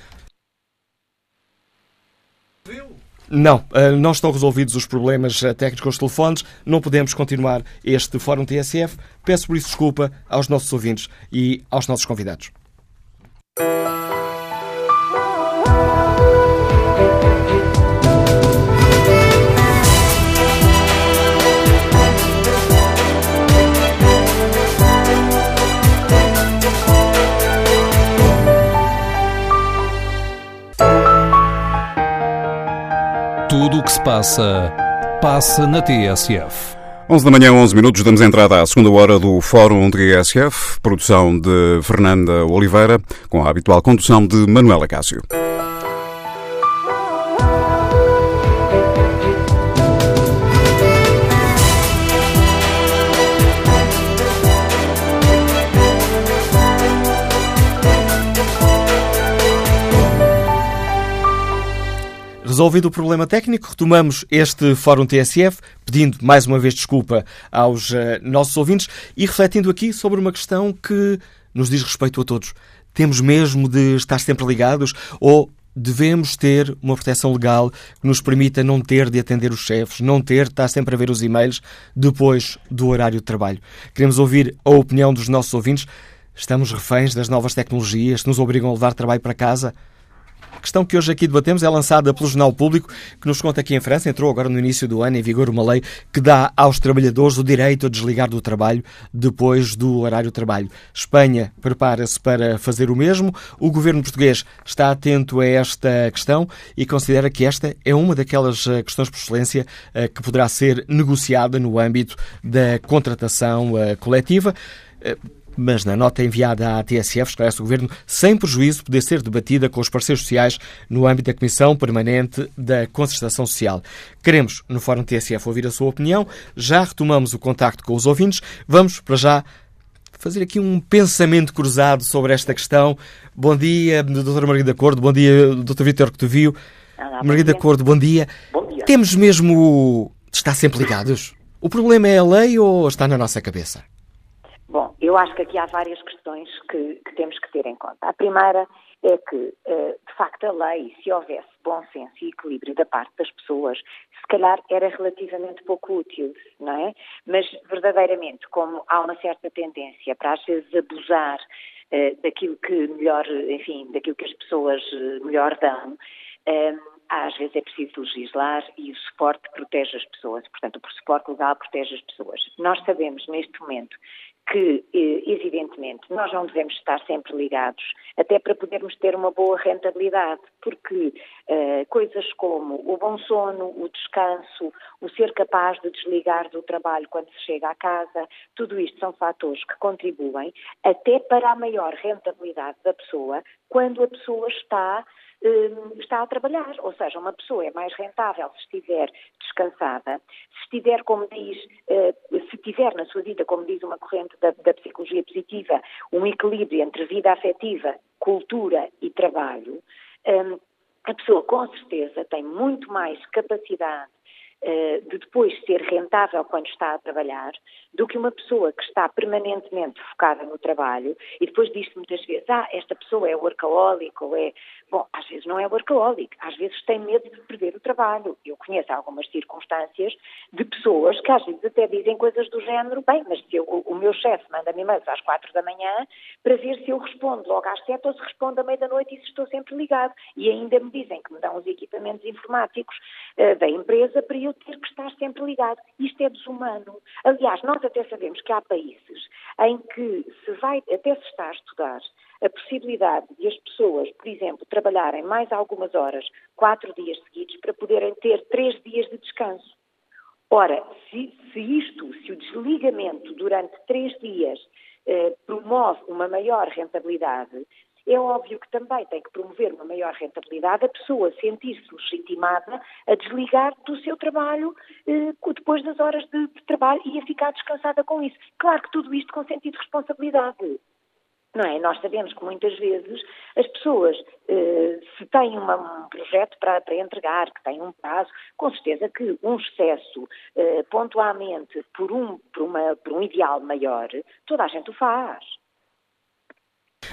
Não, não estão resolvidos os problemas técnicos com os telefones, não podemos continuar este Fórum TSF. Peço por isso desculpa aos nossos ouvintes e aos nossos convidados. Tudo o que se passa, passa na TSF. 11 da manhã, 11 minutos, damos entrada à segunda hora do Fórum TSF, produção de Fernanda Oliveira, com a habitual condução de Manuela Cássio. Resolvido o problema técnico, retomamos este Fórum TSF, pedindo mais uma vez desculpa aos uh, nossos ouvintes e refletindo aqui sobre uma questão que nos diz respeito a todos. Temos mesmo de estar sempre ligados ou devemos ter uma proteção legal que nos permita não ter de atender os chefes, não ter de estar sempre a ver os e-mails depois do horário de trabalho? Queremos ouvir a opinião dos nossos ouvintes. Estamos reféns das novas tecnologias que nos obrigam a levar trabalho para casa? A questão que hoje aqui debatemos é lançada pelo Jornal Público, que nos conta que em França entrou agora no início do ano em vigor uma lei que dá aos trabalhadores o direito a desligar do trabalho depois do horário de trabalho. Espanha prepara-se para fazer o mesmo. O governo português está atento a esta questão e considera que esta é uma daquelas eh, questões por excelência eh, que poderá ser negociada no âmbito da contratação eh, coletiva mas na nota enviada à TSF esclarece o Governo, sem prejuízo, poder ser debatida com os parceiros sociais no âmbito da Comissão Permanente da Concertação Social. Queremos, no Fórum TSF, ouvir a sua opinião. Já retomamos o contacto com os ouvintes. Vamos, para já, fazer aqui um pensamento cruzado sobre esta questão. Bom dia, Dr. Margarida Cordo. Bom dia, Dr. Vítor Cotovio. Margarida Cordo, bom dia. Bom dia. Temos mesmo de estar sempre ligados? O problema é a lei ou está na nossa cabeça? Bom, eu acho que aqui há várias questões que, que temos que ter em conta. A primeira é que, eh, de facto, a lei, se houvesse bom senso e equilíbrio da parte das pessoas, se calhar era relativamente pouco útil, não é? Mas, verdadeiramente, como há uma certa tendência para, às vezes, abusar eh, daquilo que melhor, enfim, daquilo que as pessoas eh, melhor dão, às vezes é preciso legislar e o suporte protege as pessoas. Portanto, o suporte legal protege as pessoas. Nós sabemos, neste momento, que, eh, evidentemente, nós não devemos estar sempre ligados, até para podermos ter uma boa rentabilidade, porque uh, coisas como o bom sono, o descanso, o ser capaz de desligar do trabalho quando se chega à casa, tudo isto são fatores que contribuem até para a maior rentabilidade da pessoa quando a pessoa está está a trabalhar. Ou seja, uma pessoa é mais rentável se estiver descansada, se estiver, como diz, eh, se tiver na sua vida, como diz uma corrente da, da psicologia positiva, um equilíbrio entre vida afetiva, cultura e trabalho, hum, a pessoa com certeza tem muito mais capacidade eh, de depois ser rentável quando está a trabalhar, do que uma pessoa que está permanentemente focada no trabalho e depois diz-se muitas vezes, ah, esta pessoa é workaholic ou é... Bom, às vezes não é workaholic, às vezes tem medo de perder o trabalho. Eu conheço algumas circunstâncias de pessoas que às vezes até dizem coisas do género, bem, mas se eu, o, meu chefe manda-me e-mails às quatro da manhã para ver se eu respondo logo às sete ou se respondo à meia-da-noite e se estou sempre ligado. E ainda me dizem que me dão os equipamentos informáticos uh, da empresa para eu ter que estar sempre ligado. Isto é desumano. Aliás, nós até sabemos que há países em que se vai, até se está a estudar a possibilidade de as pessoas, por exemplo, trabalharem mais algumas horas, quatro dias seguidos, para poderem ter três dias de descanso. Ora, se, se isto, se o desligamento durante três dias eh, promove uma maior rentabilidade, é óbvio que também tem que promover uma maior rentabilidade a pessoa sentir-se legitimada a desligar do seu trabalho eh, depois das horas de, de trabalho e a ficar descansada com isso. Claro que tudo isto com sentido de responsabilidade. Não é? Nós sabemos que muitas vezes as pessoas, eh, se têm uma, um projeto para, para, entregar, que têm um prazo, com certeza que um excesso eh, pontualmente por um, por, uma, por um ideal maior, toda a gente o faz.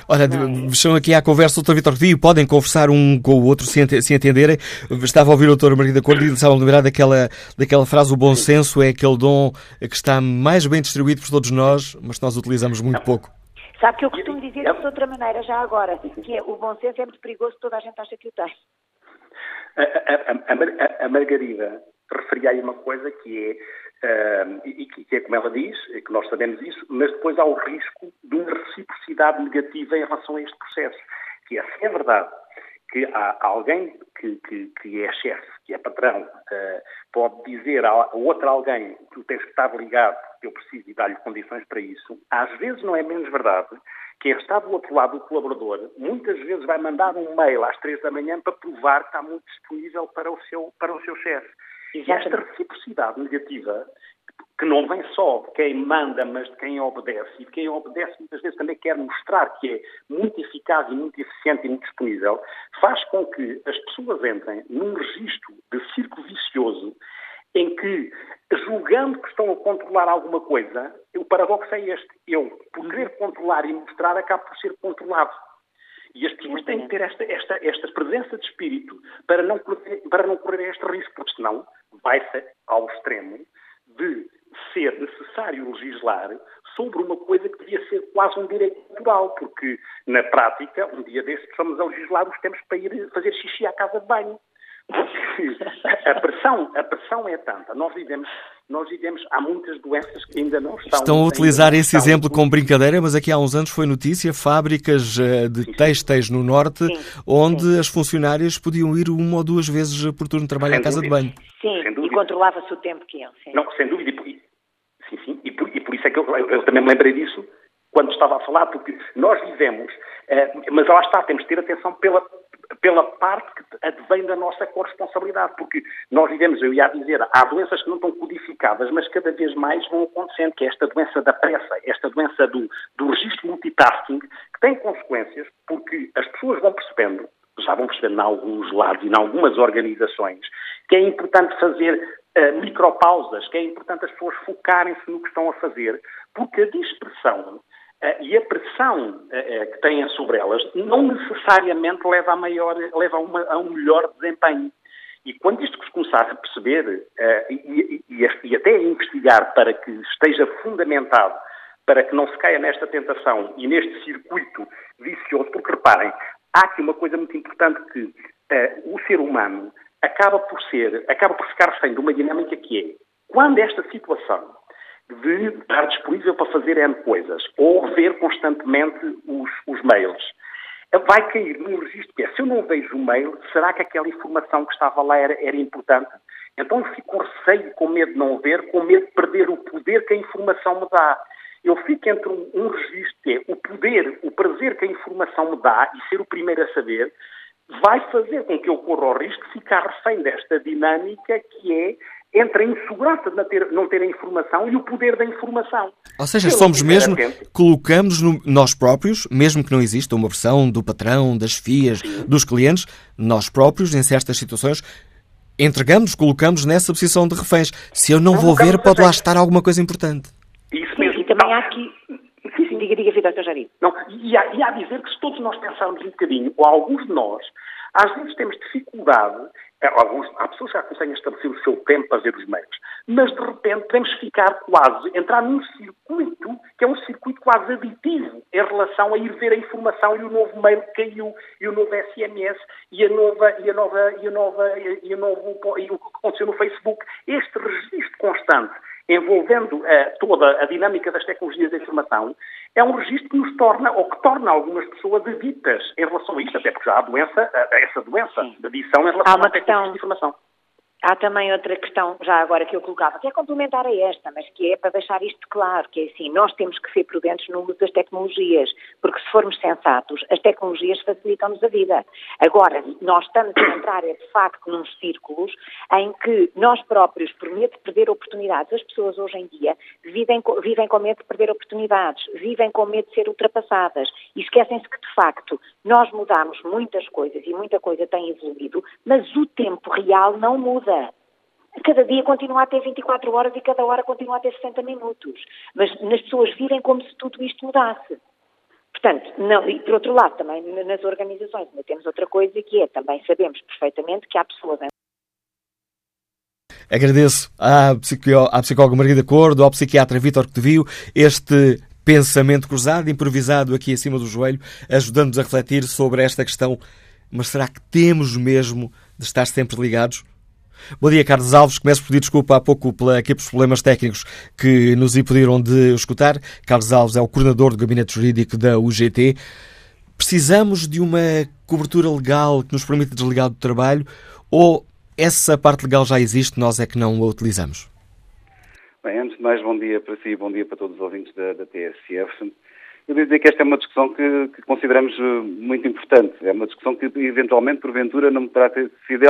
Olha, estão aqui à conversa o Dr. Vitor Rodrigo, podem conversar um com o outro se, se entenderem. Estava a ouvir o Dr. Margarida Cordo e estava a lembrar daquela, daquela frase, o bom senso é aquele dom que está mais bem distribuído por todos nós, mas que nós utilizamos muito pouco. Sabe que eu costumo dizer isso de outra maneira, já agora, que é o bom senso é muito perigoso, toda a gente acha que o tem. A, a, a, a Margarida referia aí uma coisa que é Uh, e, que é como ela diz, que nós sabemos isso, mas depois há o risco de uma reciprocidade negativa em relação a este processo. Que é, se é verdade que há alguém que, que, que é chefe, que é patrão, uh, pode dizer a outro alguém que tu tens que estar ligado porque eu preciso e dar-lhe condições para isso, às vezes não é menos verdade quem está do outro lado, o colaborador, muitas vezes vai mandar um mail às três da manhã para provar que está muito disponível para o seu, para o seu chefe. E esta reciprocidade negativa, que não vem só de quem manda, mas de quem obedece, e de quem obedece muitas vezes também quer mostrar que é muito eficaz e muito eficiente e muito disponível, faz com que as pessoas entrem num registro de círculo vicioso em que, julgando que estão a controlar alguma coisa, o paradoxo é este. Eu, por querer controlar e mostrar, acabo por ser controlado. E as pessoas têm que ter esta, esta, esta presença de espírito para não, para não correr este risco, porque senão vai-se ao extremo de ser necessário legislar sobre uma coisa que devia ser quase um direito natural, porque, na prática, um dia destes estamos a legislar os tempos para ir fazer xixi à casa de banho. a pressão, a pressão é tanta. Nós vivemos, nós vivemos, há muitas doenças que ainda não estão. Estão a utilizar esse exemplo como brincadeira, mas aqui há uns anos foi notícia fábricas eh, de têxteis no norte, sim, onde sim. as funcionárias podiam ir uma ou duas vezes por turno de trabalho à casa de banho. Sim, e controlava-se o tempo que iam. Não, sem dúvida. E, sim, sim. E por, e por isso é que eu, eu, eu também me lembrei disso quando estava a falar, porque nós vivemos, eh, mas lá está, temos de ter atenção pela pela parte que advém da nossa corresponsabilidade, porque nós vivemos, eu ia dizer, há doenças que não estão codificadas, mas cada vez mais vão acontecendo, que é esta doença da pressa, esta doença do, do registro multitasking, que tem consequências, porque as pessoas vão percebendo, já vão percebendo em alguns lados e em algumas organizações, que é importante fazer uh, micropausas, que é importante as pessoas focarem-se no que estão a fazer, porque a dispersão eh, e a pressão eh, que têm sobre elas não necessariamente leva a, maior, leva a, uma, a um melhor desempenho. E quando isto se começar a perceber e, e, e, até a investigar para que esteja fundamentado, para que não se caia nesta tentação e neste circuito vicioso, porque reparem, há aqui uma coisa muito importante que uh, o ser humano acaba por ser, acaba por ficar refém de uma dinâmica que é, quando esta situação de estar disponível para fazer N coisas ou ver constantemente os, os mails. Vai cair num registro que é, se eu não vejo o mail, será que aquela informação que estava lá era, era importante? Então fico com receio, com medo de não ver, com medo de perder o poder que a informação me dá. Eu fico entre um, um registro que é o poder, o prazer que a informação me dá e ser o primeiro a saber, vai fazer com que eu corra o risco de ficar refém desta dinâmica que é entre a insegurança de não ter, não ter a informação e o poder da informação. Ou seja, somos mesmo, colocamos no, nós próprios, mesmo que não exista uma versão do patrão, das FIAs, Sim. dos clientes, nós próprios, em certas situações, entregamos, colocamos nessa posição de reféns. Se eu não, não vou ver, pode lá estar alguma coisa importante. Isso mesmo. E também há aqui... Sim, sim. Diga, diga, Vitor, já Não, e há, e há a dizer que se todos nós pensarmos um bocadinho, ou alguns de nós, às vezes temos dificuldade é, alguns, há pessoas que já conseguem estabelecer o seu tempo para ver os meios, mas de repente podemos ficar quase, entrar num circuito que é um circuito quase aditivo em relação a ir ver a informação e o novo mail que caiu, e o novo SMS, e a nova, e a nova, e a nova, e, a novo, e o que aconteceu no Facebook. Este registro constante envolvendo uh, toda a dinâmica das tecnologias da informação, é um registro que nos torna, ou que torna algumas pessoas aditas em relação a isto, até porque já há doença, uh, essa doença de adição em relação à tecnologia de informação. Há também outra questão, já agora, que eu colocava, que é complementar a esta, mas que é para deixar isto claro, que é assim, nós temos que ser prudentes no uso das tecnologias, porque se formos sensatos, as tecnologias facilitam-nos a vida. Agora, nós estamos a entrar, é de facto, num círculos em que nós próprios, por medo de perder oportunidades, as pessoas hoje em dia vivem, vivem com medo de perder oportunidades, vivem com medo de ser ultrapassadas e esquecem-se que, de facto, nós mudamos muitas coisas e muita coisa tem evoluído, mas o tempo real não muda cada dia continua a ter 24 horas e cada hora continua a ter 60 minutos. Mas as pessoas vivem como se tudo isto mudasse. Portanto, não, e por outro lado, também nas organizações ainda temos outra coisa que é, também sabemos perfeitamente que há pessoas Agradeço à, à psicóloga Margarida Cordo, ao psiquiatra Vítor Cotevio, este pensamento cruzado, improvisado aqui acima do joelho, ajudando-nos a refletir sobre esta questão. Mas será que temos mesmo de estar sempre ligados? Bom dia, Carlos Alves. Começo por pedir desculpa há pouco pela, aqui pelos problemas técnicos que nos impediram de escutar. Carlos Alves é o coordenador do Gabinete Jurídico da UGT. Precisamos de uma cobertura legal que nos permita desligar do trabalho ou essa parte legal já existe, nós é que não a utilizamos? Bem, antes de mais, bom dia para si bom dia para todos os ouvintes da, da TSF. Eu devo dizer que esta é uma discussão que, que, consideramos eh, muito importante. É uma discussão que, eventualmente, porventura, não terá sido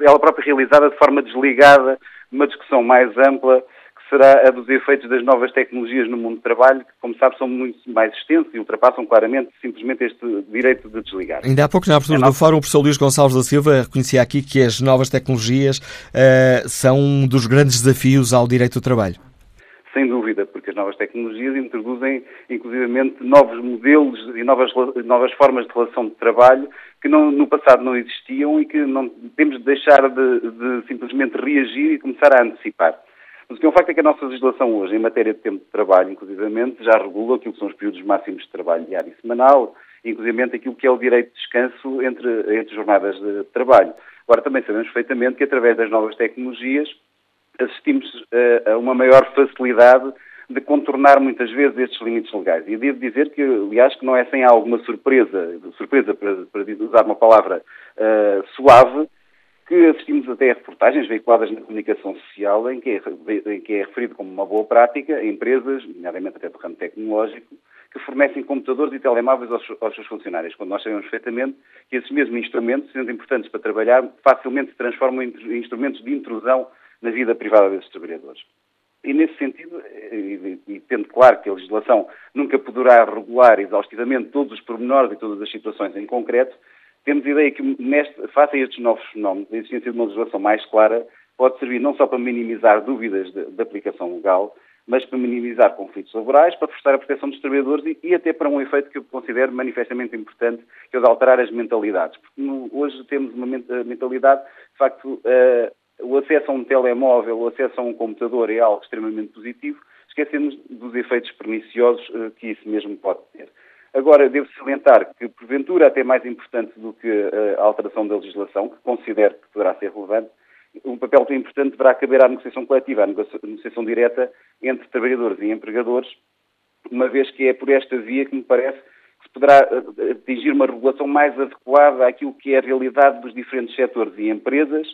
ela própria realizada de forma desligada, uma discussão mais ampla, que será a dos efeitos das novas tecnologias no mundo do trabalho, que, como sabe, são muito mais extensos e ultrapassam claramente simplesmente este direito de desligar. Ainda há pouco, na abertura é do fórum, o professor Luís Gonçalves da Silva reconhecia aqui que as novas tecnologias uh, são um dos grandes desafios ao direito do trabalho sem dúvida, novas tecnologias introduzem, inclusivamente, novos modelos e novas, novas formas de relação de trabalho que não, no passado não existiam e que não temos de deixar de, de simplesmente reagir e começar a antecipar. Mas o que é um facto é que a nossa legislação hoje, em matéria de tempo de trabalho, inclusivamente, já regula aquilo que são os períodos máximos de trabalho diário e semanal, inclusivamente aquilo que é o direito de descanso entre, entre jornadas de trabalho. Agora, também sabemos perfeitamente que, através das novas tecnologias, assistimos uh, a uma maior facilidade de contornar muitas vezes estes limites legais. E devo dizer que, aliás, que não é sem alguma surpresa, surpresa para, para usar uma palavra uh, suave, que assistimos até a reportagens veiculadas na comunicação social em que, é, em que é referido como uma boa prática empresas, nomeadamente até do ramo tecnológico, que fornecem computadores e telemóveis aos, aos, seus funcionários, quando nós sabemos perfeitamente que esses mesmos instrumentos, sendo importantes para trabalhar, facilmente se transformam em instrumentos de intrusão na vida privada desses trabalhadores. E nesse sentido, e, tendo claro que a legislação nunca poderá regular exaustivamente todos os pormenores e todas as situações em concreto, temos ideia que, neste, face a estes novos fenómenos, a existência de uma legislação mais clara pode servir não só para minimizar dúvidas de, de aplicação legal, mas para minimizar conflitos laborais, para forçar a proteção dos trabalhadores e, e, até para um efeito que eu considero manifestamente importante, que é o de alterar as mentalidades. Porque no, hoje temos uma mentalidade, de facto, uh, o acesso a um telemóvel, o acesso a um computador é algo extremamente positivo, esquecemos dos efeitos perniciosos uh, que isso mesmo pode ter. Agora, devo salientar que, porventura, até mais importante do que uh, a alteração da legislação, que considero que poderá ser relevante, um papel tão importante deverá caber à negociação coletiva, à negociação direta entre trabalhadores e empregadores, uma vez que é por esta via que me parece que se poderá eh, atingir uma regulação mais adequada àquilo que é a realidade dos diferentes setores e empresas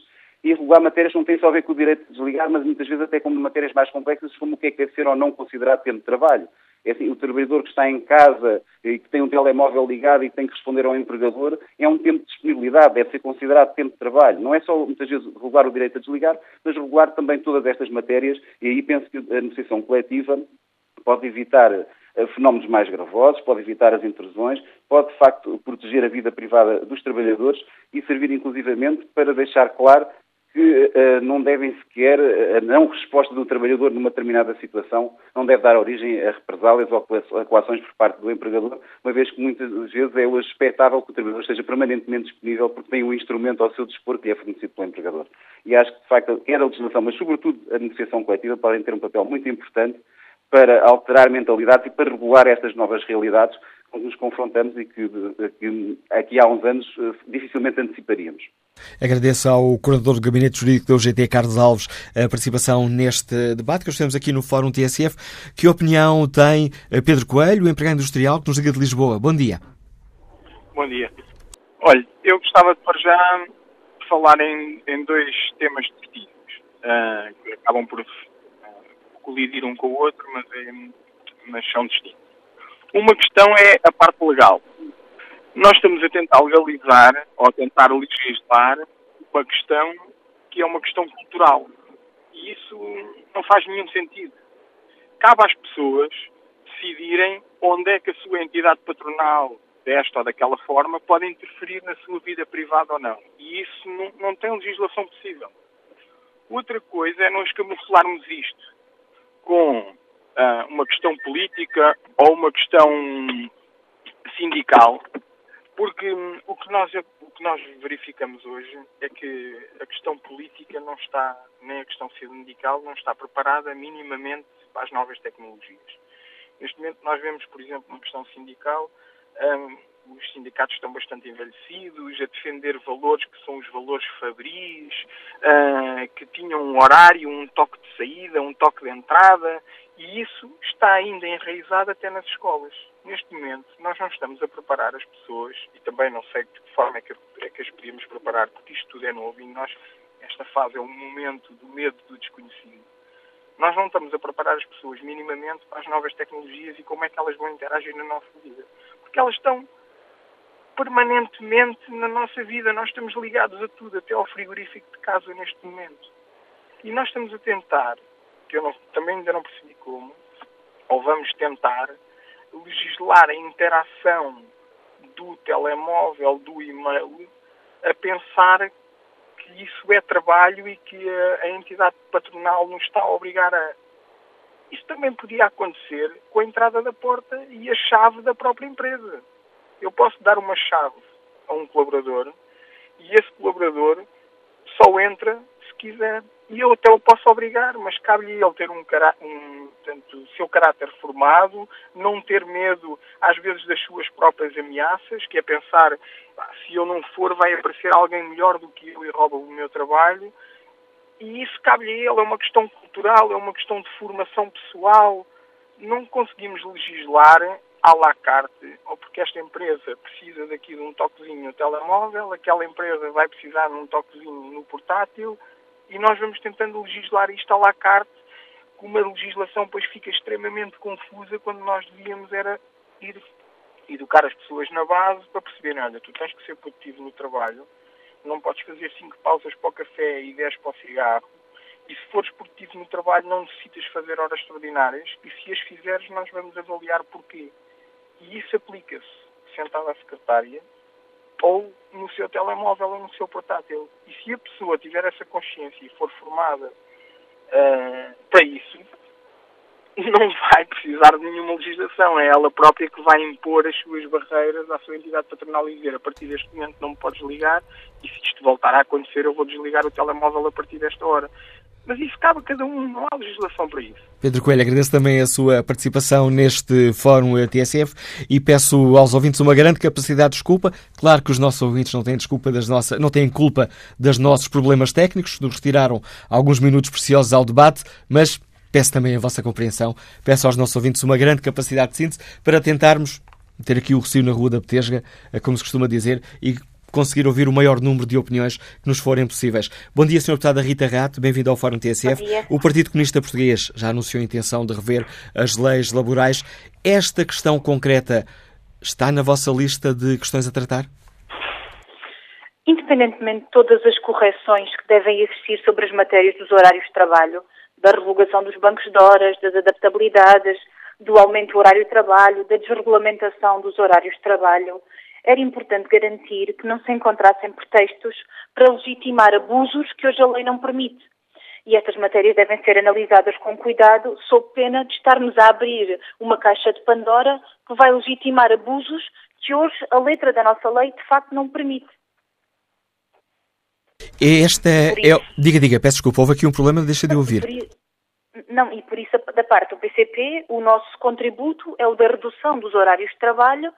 e regular matérias não têm só a ver com o direito de desligar, mas muitas vezes até com matérias mais complexas, como o que é que deve ser ou não considerado tempo de trabalho. É assim, o trabalhador que está em casa e que tem um telemóvel ligado e tem que responder ao empregador, é um tempo de disponibilidade, deve ser considerado tempo de trabalho. Não é só, muitas vezes, regular o direito a desligar, mas regular também todas estas matérias, e aí penso que a negociação coletiva pode evitar eh, fenómenos mais gravosos, pode evitar as intrusões, pode de facto proteger a vida privada dos trabalhadores e servir inclusivamente para deixar claro que uh, não devem sequer, a não resposta do trabalhador numa determinada situação não deve dar origem a represálias ou a coações por parte do empregador, uma vez que muitas vezes é hoje expectável que o trabalhador esteja permanentemente disponível porque tem um instrumento ao seu dispor que é fornecido pelo empregador. E acho que, de facto, quer a legislação, mas sobretudo a negociação coletiva, podem ter um papel muito importante para alterar mentalidades e para regular estas novas realidades com que nos confrontamos e que, que aqui há uns anos eh, dificilmente anteciparíamos. Agradeço ao coordenador do Gabinete Jurídico da UGT, Carlos Alves, a participação neste debate que nós temos aqui no Fórum TSF. Que opinião tem eh, Pedro Coelho, empregado industrial, que nos liga de Lisboa? Bom dia. Bom dia. Olha, eu gostava de, para já, falar em, em dois temas distintos, uh, que acabam por uh, colidir um com o outro, mas, é, mas são distintos. Uma questão é a parte legal. Nós estamos a tentar legalizar ou a tentar legislar uma questão que é uma questão cultural. E isso não faz nenhum sentido. Cabe às pessoas decidirem onde é que a sua entidade patronal, desta ou daquela forma, pode interferir na sua vida privada ou não. E isso não, não tem legislação possível. Outra coisa é nós camuflarmos isto com uh, uma questão política ou uma questão sindical porque hum, o que, nós, o que nós verificamos hoje é que a questão política não está, nem a questão sindical, não está preparada minimamente para as novas tecnologias. Neste momento nós vemos, por exemplo, na questão sindical, um, os sindicatos estão bastante envelhecidos, a defender valores que são os valores fabris, uh, que tinham um horário, um toque de saída, um toque de entrada, e isso está ainda enraizado até nas escolas neste momento, nós não estamos a preparar as pessoas, e também não sei de que forma é que, é que as podíamos preparar, porque isto tudo é novo e nós, esta fase é um momento do medo do desconhecido. Nós não estamos a preparar as pessoas minimamente para as novas tecnologias e como é que elas vão interagir na nossa vida. Porque elas estão permanentemente na nossa vida. Nós estamos ligados a tudo, até ao frigorífico de casa neste momento. E nós estamos a tentar, que eu não, também ainda não percebi como, ou vamos tentar, legislar a interação do telemóvel, do e-mail, a pensar que isso é trabalho e que a, a entidade patronal nos está a obrigar a. Isso também podia acontecer com a entrada da porta e a chave da própria empresa. Eu posso dar uma chave a um colaborador e esse colaborador só entra se quiser. E eu até o posso obrigar, mas cabe-lhe ele ter um, um portanto, o seu caráter formado, não ter medo, às vezes, das suas próprias ameaças, que é pensar, se eu não for, vai aparecer alguém melhor do que eu e rouba o meu trabalho. E isso cabe-lhe a ele, é uma questão cultural, é uma questão de formação pessoal. Não conseguimos legislar à la carte, ou porque esta empresa precisa daqui de um toquezinho no telemóvel, aquela empresa vai precisar de um toquezinho no portátil, e nós vamos tentando legislar isto à la carte, com uma legislação depois fica extremamente confusa quando nós devíamos era ir educar as pessoas na base para perceberem, olha, tu tens que ser produtivo no trabalho, não podes fazer cinco pausas para o café e dez para o cigarro, e se fores produtivo no trabalho não necessitas fazer horas extraordinárias, e se as fizeres nós vamos avaliar porquê. E isso aplica-se sentado à secretária, ou no seu telemóvel ou no seu portátil. E se a pessoa tiver essa consciência e for formada uh, para isso, não vai precisar de nenhuma legislação. É ela própria que vai impor as suas barreiras à sua entidade patronal e dizer a partir deste momento não me podes ligar e se isto voltar a acontecer eu vou desligar o telemóvel a partir desta hora. Mas isso cabe a cada um, não há legislação para isso. Pedro Coelho, agradeço também a sua participação neste Fórum TSF e peço aos ouvintes uma grande capacidade de desculpa. Claro que os nossos ouvintes não têm desculpa das nossas, não têm culpa dos nossos problemas técnicos, nos retiraram alguns minutos preciosos ao debate, mas peço também a vossa compreensão, peço aos nossos ouvintes uma grande capacidade de síntese para tentarmos ter aqui o recio na Rua da Betesga, como se costuma dizer, e conseguir ouvir o maior número de opiniões que nos forem possíveis. Bom dia, Sr. Deputada Rita Rato, bem-vindo ao Fórum TSF. O Partido Comunista Português já anunciou a intenção de rever as leis laborais. Esta questão concreta está na vossa lista de questões a tratar? Independentemente de todas as correções que devem existir sobre as matérias dos horários de trabalho, da revogação dos bancos de horas, das adaptabilidades, do aumento do horário de trabalho, da desregulamentação dos horários de trabalho, era importante garantir que não se encontrassem pretextos para legitimar abusos que hoje a lei não permite. E estas matérias devem ser analisadas com cuidado, sob pena de estarmos a abrir uma caixa de Pandora que vai legitimar abusos que hoje a letra da nossa lei de facto não permite. Esta é. Diga, diga, peço desculpa, houve aqui um problema, deixa de ouvir. Não, e por isso, da parte do PCP, o nosso contributo é o da redução dos horários de trabalho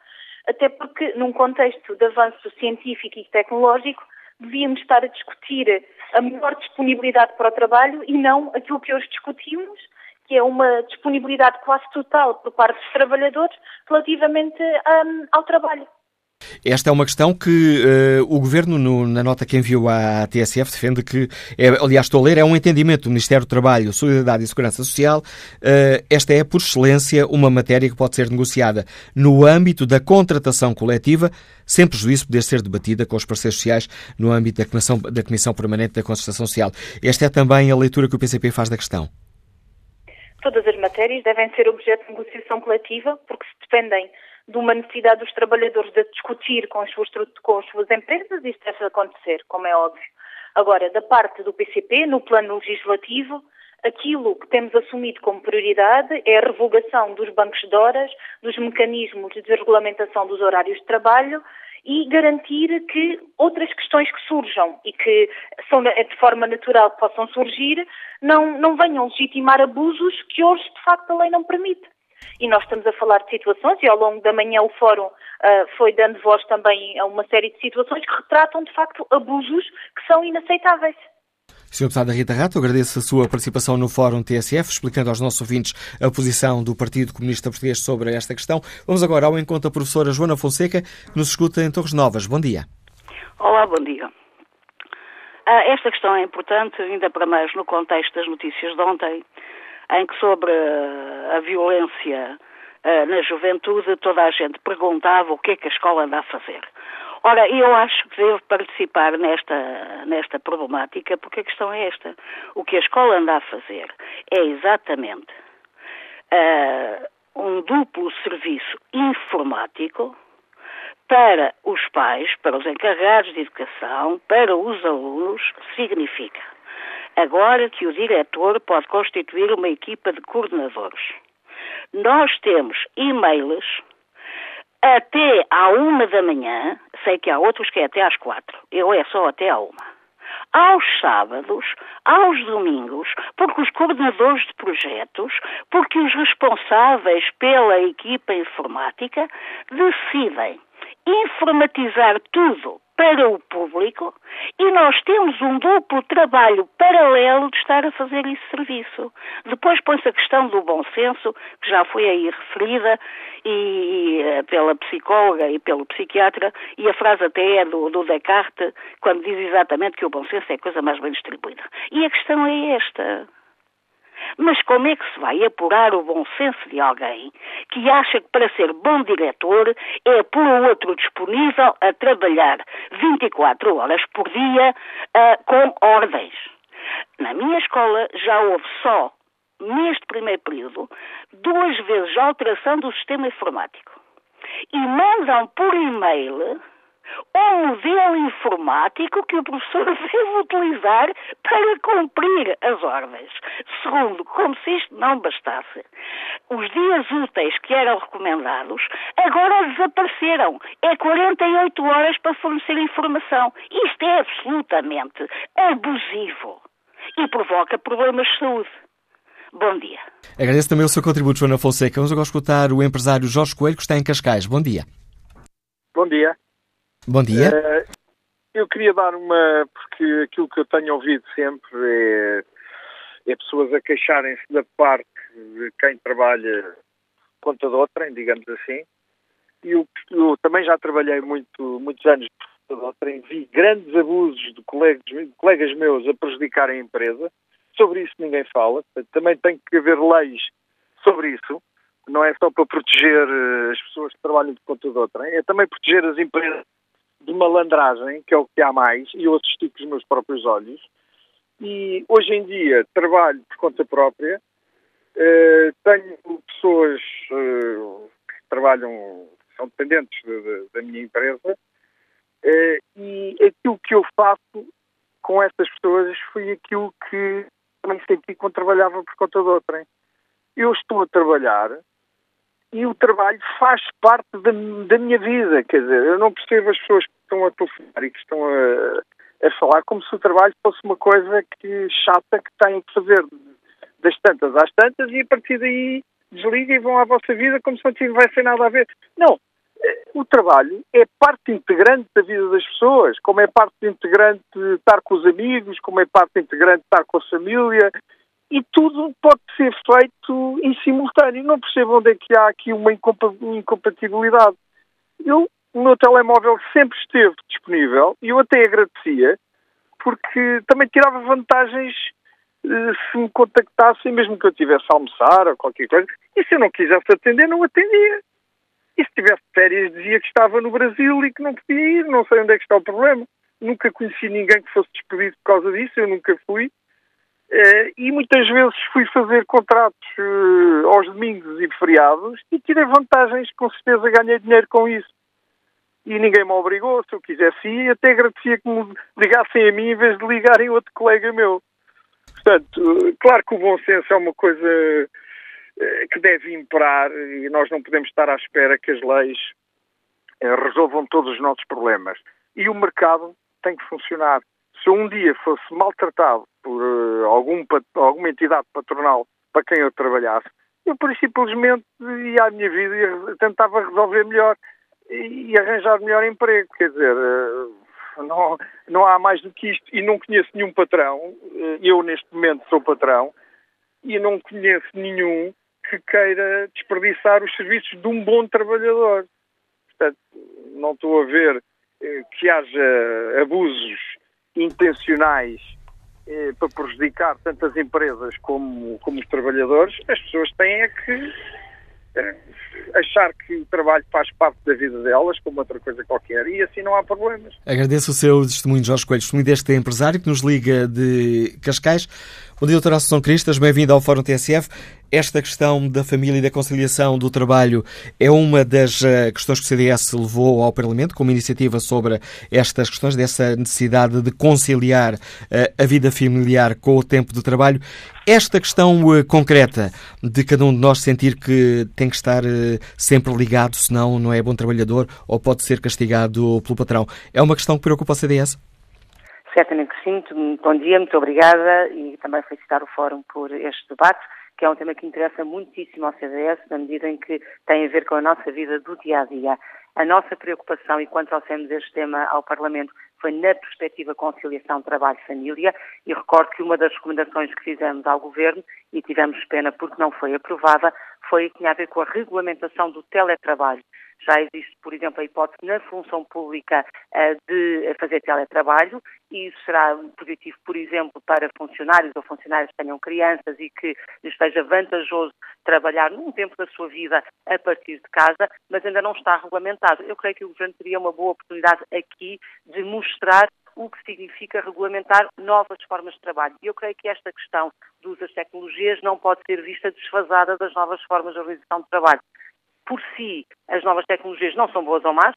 até porque, num contexto de avanço científico e tecnológico, devíamos estar a discutir a melhor disponibilidade para o trabalho e não aquilo que hoje discutimos, que é uma disponibilidade quase total por parte dos trabalhadores relativamente um, ao trabalho. Esta é uma questão que uh, o Governo, no, na nota que enviou à TSF, defende que, é, aliás, estou a ler, é um entendimento do Ministério do Trabalho, Solidariedade e Segurança Social. Uh, esta é, por excelência, uma matéria que pode ser negociada no âmbito da contratação coletiva, sem prejuízo de poder ser debatida com os parceiros sociais no âmbito da Comissão, da Comissão Permanente da Concertação Social. Esta é também a leitura que o PCP faz da questão. Todas as matérias devem ser objeto de negociação coletiva, porque se dependem de uma necessidade dos trabalhadores de discutir com as suas, com as suas empresas, isso deve acontecer, como é óbvio. Agora, da parte do PCP, no plano legislativo, aquilo que temos assumido como prioridade é a revogação dos bancos de horas, dos mecanismos de desregulamentação dos horários de trabalho e garantir que outras questões que surjam e que são de forma natural possam surgir não, não venham legitimar abusos que hoje, de facto, a lei não permite e nós estamos a falar de situações e ao longo da manhã o Fórum uh, foi dando voz também a uma série de situações que retratam de facto abusos que são inaceitáveis. Sr. Deputada Rita Rato, agradeço a sua participação no Fórum TSF, explicando aos nossos ouvintes a posição do Partido Comunista Português sobre esta questão. Vamos agora ao encontro da professora Joana Fonseca, que nos escuta em Torres Novas. Bom dia. Olá, bom dia. Ah, esta questão é importante, ainda para mais no contexto das notícias de ontem, em que sobre a violência uh, na juventude toda a gente perguntava o que é que a escola anda a fazer. Ora, eu acho que devo participar nesta, nesta problemática porque a questão é esta. O que a escola anda a fazer é exatamente uh, um duplo serviço informático para os pais, para os encarregados de educação, para os alunos, significa agora que o diretor pode constituir uma equipa de coordenadores. Nós temos e-mails até à uma da manhã, sei que há outros que é até às quatro, eu é só até à uma. Aos sábados, aos domingos, porque os coordenadores de projetos, porque os responsáveis pela equipa informática decidem informatizar tudo para o público e nós temos um duplo trabalho paralelo de estar a fazer esse serviço. Depois põe-se a questão do bom senso, que já foi aí referida e, e, eh, pela psicóloga e pelo psiquiatra, e a frase até é do, do Descartes, quando diz exatamente que o bom senso é a coisa mais bem distribuída. E a questão é esta. Mas como é que se vai apurar o bom senso de alguém que acha que para ser bom diretor é por o outro disponível a trabalhar 24 horas por dia uh, com ordens? Na minha escola já houve só, neste primeiro período, duas vezes a alteração do sistema informático. E mandam por e-mail um modelo informático que o professor deve utilizar para cumprir as ordens. Segundo, como se isto não bastasse, os dias úteis que eram recomendados agora desapareceram. É 48 horas para fornecer informação. Isto é absolutamente abusivo e provoca problemas de saúde. Bom dia. Agradeço também o seu contributo, Joana Fonseca. Vamos agora escutar o empresário Jorge Coelho, que está em Cascais. Bom dia. Bom dia. Bom dia. Uh, eu queria dar uma, porque aquilo que eu tenho ouvido sempre é, é pessoas a queixarem-se da parte de quem trabalha conta de outrem, digamos assim. E eu, eu, também já trabalhei muito, muitos anos de conta de outrem, vi grandes abusos de colegas, de colegas meus a prejudicarem a empresa. Sobre isso ninguém fala. Também tem que haver leis sobre isso. Não é só para proteger eh, as pessoas que trabalham de conta de é também proteger as empresas de malandragem, que é o que há mais, e eu assisti com os meus próprios olhos. E hoje em dia trabalho por conta própria, uh, tenho pessoas uh, que trabalham, são dependentes de, de, da minha empresa, uh, e aquilo que eu faço com essas pessoas foi aquilo que também senti quando trabalhava por conta de outrem. Eu estou a trabalhar e o trabalho faz parte da, da, minha vida. Quer dizer, eu não percebo as pessoas que estão a telefonar e que estão a, a falar como se o trabalho fosse uma coisa que chata que têm que fazer das tantas às tantas e a partir daí desligam e vão à vossa vida como se não tivesse nada a ver. Não, o trabalho é parte integrante da vida das pessoas, como é parte integrante estar com os amigos, como é parte integrante estar com a família, e tudo pode ser feito em simultâneo. Não percebo onde é que há aqui uma incompatibilidade. Eu, o meu telemóvel sempre esteve disponível e eu até agradecia, porque também tirava vantagens eh, se me contactassem, mesmo que eu tivesse a almoçar ou qualquer coisa, e se eu não quisesse atender, não atendia. E se tivesse férias, dizia que estava no Brasil e que não podia ir, não sei onde é que está o problema. Nunca conheci ninguém que fosse despedido por causa disso, eu nunca fui. Uh, e muitas vezes fui fazer contratos uh, aos domingos e feriados e tirei vantagens, com certeza ganhei dinheiro com isso. E ninguém me obrigou, se eu quisesse ir, até agradecia que me ligassem a mim em vez de ligarem outro colega meu. Portanto, claro que o bom senso é uma coisa que deve imperar e nós não podemos estar à espera que as leis resolvam todos os nossos problemas. E o mercado tem que funcionar se um dia fosse maltratado por uh, algum, alguma entidade patronal para quem eu trabalhasse, eu por simplesmente ia à minha vida e tentava resolver melhor e, arranjar melhor emprego. Quer dizer, uh, não, não há mais do que isto. E não conheço nenhum patrão, uh, eu neste momento sou patrão, e não conheço nenhum que queira desperdiçar os serviços de um bom trabalhador. Portanto, não estou a ver que haja abusos intencionais eh, para prejudicar tanto as empresas como, como os trabalhadores, as pessoas têm é que eh, achar que o trabalho faz parte da vida delas, como outra coisa qualquer, e assim não há problemas. Agradeço o seu testemunho, Jorge Coelho, testemunho deste empresário que nos liga de Cascais. Bom dia, doutora Assunção Cristas, bem-vindo ao Fórum TSF. Esta questão da família e da conciliação do trabalho é uma das eh, questões que o CDS levou ao Parlamento, como iniciativa sobre estas questões, dessa necessidade de conciliar eh, a vida familiar com o tempo de trabalho. Esta questão eh, concreta de cada um de nós sentir que tem que estar sempre ligado, senão não é bom trabalhador ou pode ser castigado pelo patrão, é uma questão que preocupa o CDS? Certamente que sim. Bom dia, muito obrigada e também felicitar o Fórum por este debate que é um tema que interessa muitíssimo ao CDS, na medida em que tem a ver com a nossa vida do dia a dia. A nossa preocupação, e quando trouxemos este tema ao Parlamento, foi na perspectiva conciliação trabalho-família, e recordo que uma das recomendações que fizemos ao Governo, e tivemos pena porque não foi aprovada, foi que tinha a ver com a regulamentação do teletrabalho. Já existe, por exemplo, a hipótese na função pública uh, de fazer teletrabalho e isso será positivo, por exemplo, para funcionários ou funcionários que tenham crianças e que esteja vantajoso trabalhar num tempo da sua vida a partir de casa, mas ainda não está regulamentado. Eu creio que o Governo teria uma boa oportunidade aqui de mostrar o que significa regulamentar novas formas de trabalho. E eu creio que esta questão do uso das tecnologias não pode ser vista desfasada das novas formas de organização de trabalho por si as novas tecnologias não são boas ou más,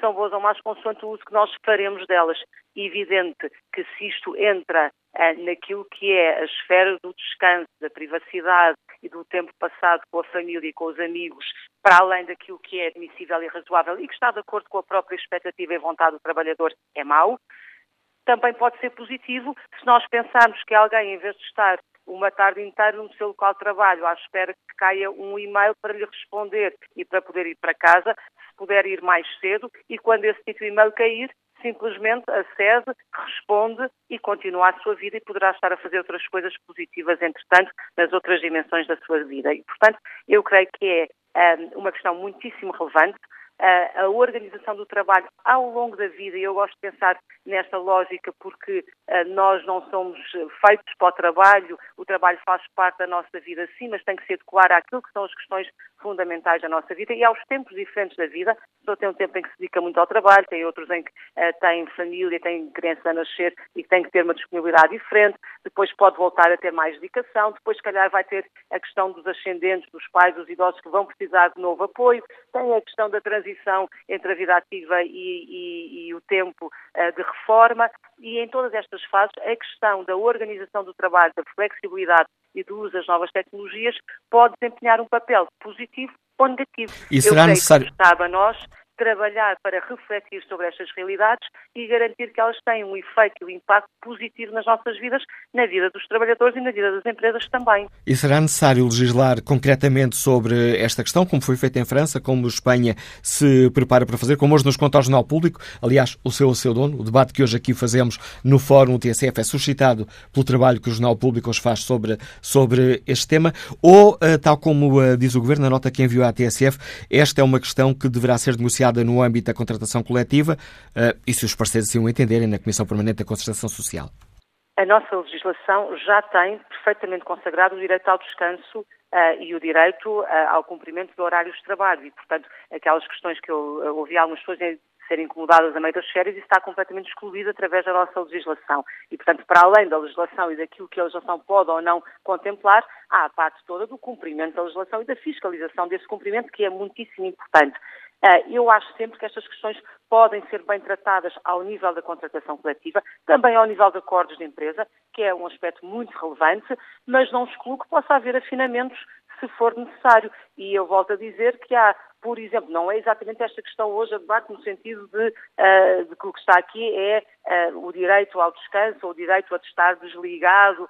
são boas ou más consoante o uso que nós faremos delas. Evidente que se isto entra ah, naquilo que é a esfera do descanso, da privacidade e do tempo passado com a família e com os amigos, para além daquilo que é admissível e razoável e que está de acordo com a própria expectativa e vontade do trabalhador, é mau. Também pode ser positivo se nós pensarmos que alguém, em vez de estar uma tarde inteira no seu local de trabalho, à espera que caia um e-mail para lhe responder e para poder ir para casa, se puder ir mais cedo, e quando esse tipo de e-mail cair, simplesmente acede, responde e continua a sua vida e poderá estar a fazer outras coisas positivas, entretanto, nas outras dimensões da sua vida. E, portanto, eu creio que é um, uma questão muitíssimo relevante a organização do trabalho ao longo da vida, e eu gosto de pensar nesta lógica porque nós não somos feitos para o trabalho, o trabalho faz parte da nossa vida sim, mas tem que se adequar àquilo que são as questões fundamentais da nossa vida e aos tempos diferentes da vida. Só tem um tempo em que se dedica muito ao trabalho, tem outros em que uh, tem família, tem criança a nascer e tem que ter uma disponibilidade diferente, depois pode voltar a ter mais dedicação, depois se calhar vai ter a questão dos ascendentes, dos pais, dos idosos que vão precisar de novo apoio, tem a questão da transição entre a vida ativa e, e, e o tempo uh, de reforma e em todas estas fases a questão da organização do trabalho, da flexibilidade e do uso das novas tecnologias pode desempenhar um papel positivo ou negativo. E será Eu necessário. Que cabe a nós trabalhar para refletir sobre estas realidades e garantir que elas têm um efeito e um impacto positivo nas nossas vidas, na vida dos trabalhadores e na vida das empresas também. E será necessário legislar concretamente sobre esta questão, como foi feito em França, como Espanha se prepara para fazer, como hoje nos conta o Jornal Público, aliás, o seu, o seu dono, o debate que hoje aqui fazemos no Fórum TSF é suscitado pelo trabalho que o Jornal Público hoje faz sobre, sobre este tema, ou, eh, tal como eh, diz o Governo, na nota que enviou à TSF, esta é uma questão que deverá ser negociada no âmbito da contratação coletiva eh, e se os parceiros assim o entenderem na Comissão Permanente da Concertação Social. A nossa legislação já tem perfeitamente consagrado o direito ao descanso uh, e o direito uh, ao cumprimento de horários de trabalho. E, portanto, aquelas questões que eu uh, ouvi algumas pessoas serem incomodadas a meio das férias, isso está completamente excluído através da nossa legislação. E, portanto, para além da legislação e daquilo que a legislação pode ou não contemplar, há a parte toda do cumprimento da legislação e da fiscalização desse cumprimento, que é muitíssimo importante. Eu acho sempre que estas questões podem ser bem tratadas ao nível da contratação coletiva, também ao nível de acordos de empresa, que é um aspecto muito relevante, mas não excluo que possa haver afinamentos se for necessário. E eu volto a dizer que há por exemplo, não é exatamente esta questão hoje a debate no sentido de, uh, de que o que está aqui é uh, o direito ao descanso ou o direito a estar desligado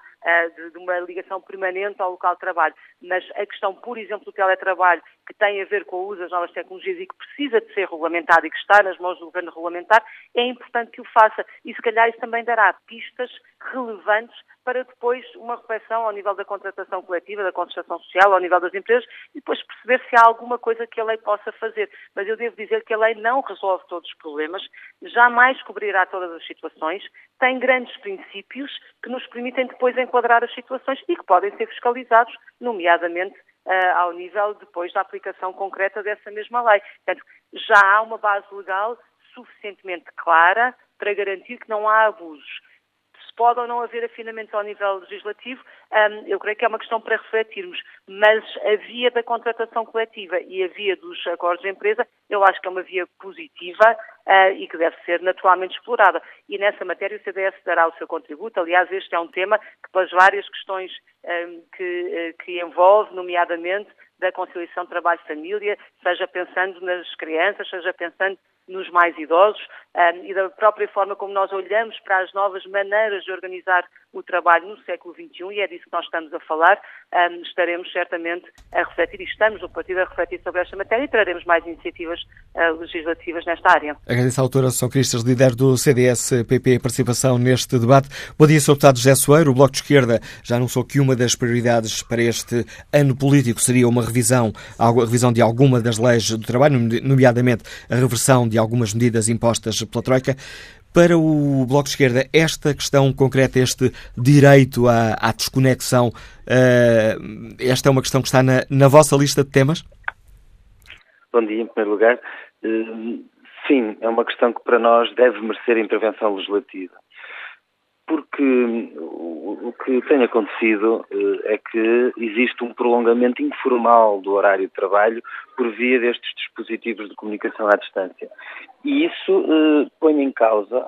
de, de, uma ligação permanente ao local de trabalho. Mas a questão, por exemplo, do teletrabalho, que tem a ver com o uso das novas tecnologias e que precisa de ser regulamentado e que está nas mãos do governo regulamentar, é importante que o faça. E se calhar isso também dará pistas relevantes para depois uma reflexão ao nível da contratação coletiva, da concertação social, ao nível das empresas, e depois perceber se há alguma coisa que a lei possa fazer. Mas eu devo dizer que a lei não resolve todos os problemas, jamais cobrirá todas as situações, tem grandes princípios que nos permitem depois enquadrar as situações e que podem ser fiscalizados, nomeadamente uh, ao nível depois da aplicação concreta dessa mesma lei. Portanto, já há uma base legal suficientemente clara para garantir que não há abusos se pode ou não haver afinamento ao nível legislativo, um, eu creio que é uma questão para refletirmos. Mas a via da contratação coletiva e a via dos acordos de empresa, eu acho que é uma via positiva uh, e que deve ser naturalmente explorada. E nessa matéria o CDS dará o seu contributo. Aliás, este é um tema que, pelas várias questões um, que, uh, que envolve, nomeadamente da conciliação trabalho-família, seja pensando nas crianças, seja pensando nos mais idosos um, e da própria forma como nós olhamos para as novas maneiras de organizar o trabalho no século XXI, e é disso que nós estamos a falar, um, estaremos certamente a refletir, e estamos no partido a refletir sobre esta matéria e traremos mais iniciativas uh, legislativas nesta área. Agradeço à autora São Cristas, líder do CDS-PP, a participação neste debate. Bom dia, Sr. Deputado José Soeiro. O Bloco de Esquerda já anunciou que uma das prioridades para este ano político seria uma revisão, a revisão de alguma das leis do trabalho, nomeadamente a reversão de algumas medidas impostas pela Troika. Para o Bloco de Esquerda, esta questão concreta, este direito à, à desconexão, uh, esta é uma questão que está na, na, vossa lista de temas? Bom dia, em primeiro lugar. Uh, sim, é uma questão que para nós deve merecer intervenção legislativa porque o, que tem acontecido eh, é que existe um prolongamento informal do horário de trabalho por via destes dispositivos de comunicação à distância. E isso eh, põe em causa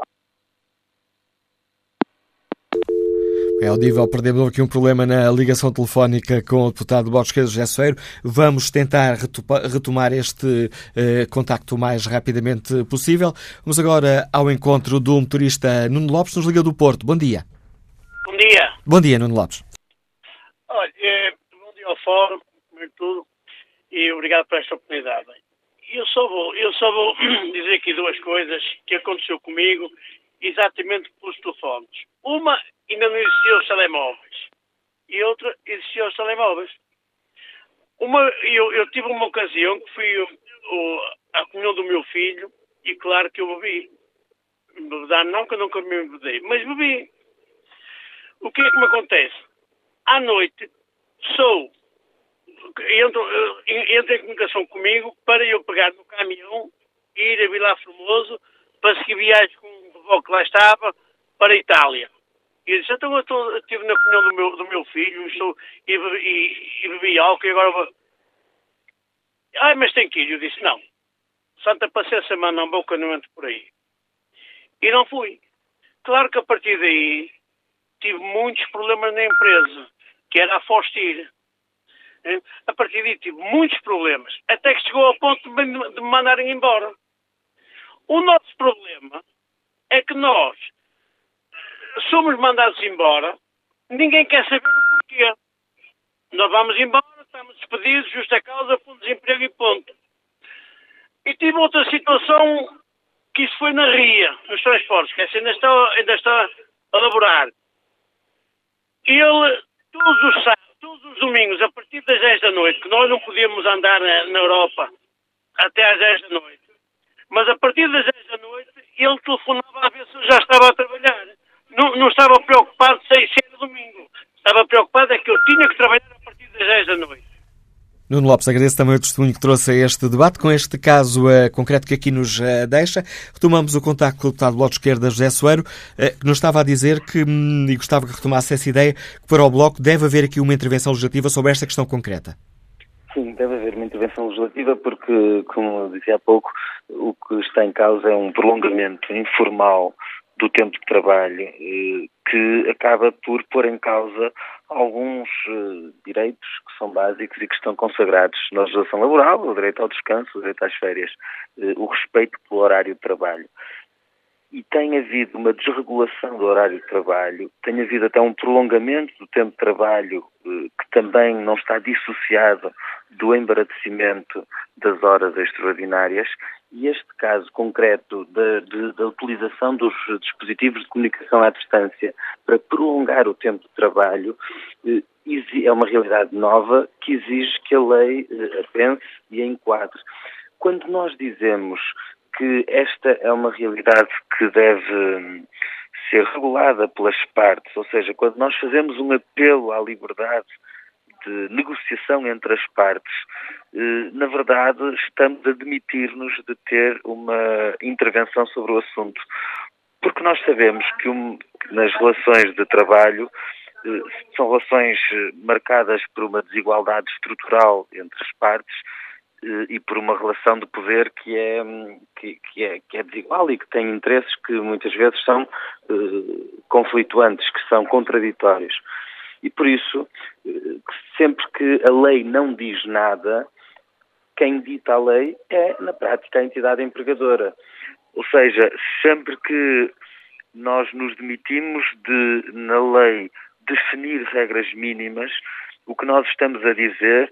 É audível, perdemos aqui um problema na ligação telefónica com o deputado Bosqueiro José Soeiro. Vamos tentar retomar este eh, contacto o mais rapidamente possível. Vamos agora ao encontro do motorista Nuno Lopes, nos Liga do Porto. Bom dia. Bom dia. Bom dia, Nuno Lopes. Olha, eh, bom dia ao Fórum, primeiro tudo, e obrigado por esta oportunidade. Eu só vou, eu só vou dizer aqui duas coisas que aconteceu comigo exatamente pelos telefones. Uma ainda não existiam os telemóveis. E outra, existiam os telemóveis. Uma, eu, eu tive uma ocasião que fui a comunhão do meu filho e claro que eu bebi. Bebedar não, que eu nunca me bebedei, mas bebi. O que é que me acontece? À noite, sou, entro, entro em comunicação comigo para eu pegar no caminhão e ir a Vila Formoso para seguir viagem com o que lá estava para a Itália. E disse, então eu estou, estive na comunhão do meu, do meu filho estou, e, bebi, e, e bebi álcool e agora vou... Ai, mas tem que ir. Eu disse, não. Santa paciência, mano, não boca não entro por aí. E não fui. Claro que a partir daí tive muitos problemas na empresa, que era a Fostir. A partir daí tive muitos problemas, até que chegou ao ponto de me mandarem embora. O nosso problema é que nós somos mandados embora, ninguém quer saber o porquê. Nós vamos embora, estamos despedidos, justa causa, fundo de desemprego e ponto. E tive outra situação que isso foi na RIA, nos transportes, que ainda está, ainda está a elaborar. Ele, todos os todos os domingos, a partir das 10 da noite, que nós não podíamos andar na, na Europa até às 10 da noite, mas a partir das 10 da noite, ele telefonava a ver se eu já estava a trabalhar. Não, não estava preocupado se era domingo. Estava preocupado é que eu tinha que trabalhar a partir das 10 da noite. Nuno Lopes, agradeço também o testemunho que trouxe a este debate. Com este caso uh, concreto que aqui nos uh, deixa, retomamos o contacto com o deputado do Bloco de Esquerda, José Soeiro, uh, que nos estava a dizer que, hum, e gostava que retomasse essa ideia, que para o Bloco deve haver aqui uma intervenção legislativa sobre esta questão concreta. Sim, deve haver uma intervenção legislativa porque, como dizia há pouco, o que está em causa é um prolongamento informal do tempo de trabalho que acaba por pôr em causa alguns uh, direitos que são básicos e que estão consagrados na legislação laboral, o direito ao descanso, o direito às férias, uh, o respeito pelo horário de trabalho. E tem havido uma desregulação do horário de trabalho, tem havido até um prolongamento do tempo de trabalho que também não está dissociado do embaratecimento das horas extraordinárias e este caso concreto da, da, utilização dos dispositivos de comunicação à distância para prolongar o tempo de trabalho eh, é uma realidade nova que exige que a lei eh, a pense e a enquadre. Quando nós dizemos que esta é uma realidade que deve hum, ser regulada pelas partes, ou seja, quando nós fazemos um apelo à liberdade de negociação entre as partes, eh, na verdade, estamos a admitir-nos de ter uma intervenção sobre o assunto. Porque nós sabemos que, um, nas relações de trabalho eh, são relações eh, marcadas por uma desigualdade estrutural entre as partes e por uma relação de poder que é, que, que, é, que é desigual e que tem interesses que muitas vezes são uh, conflituantes, que são contraditórios. E por isso, sempre que a lei não diz nada, quem dita a lei é, na prática, a entidade empregadora. Ou seja, sempre que nós nos demitimos de, na lei, definir regras mínimas, o que nós estamos a dizer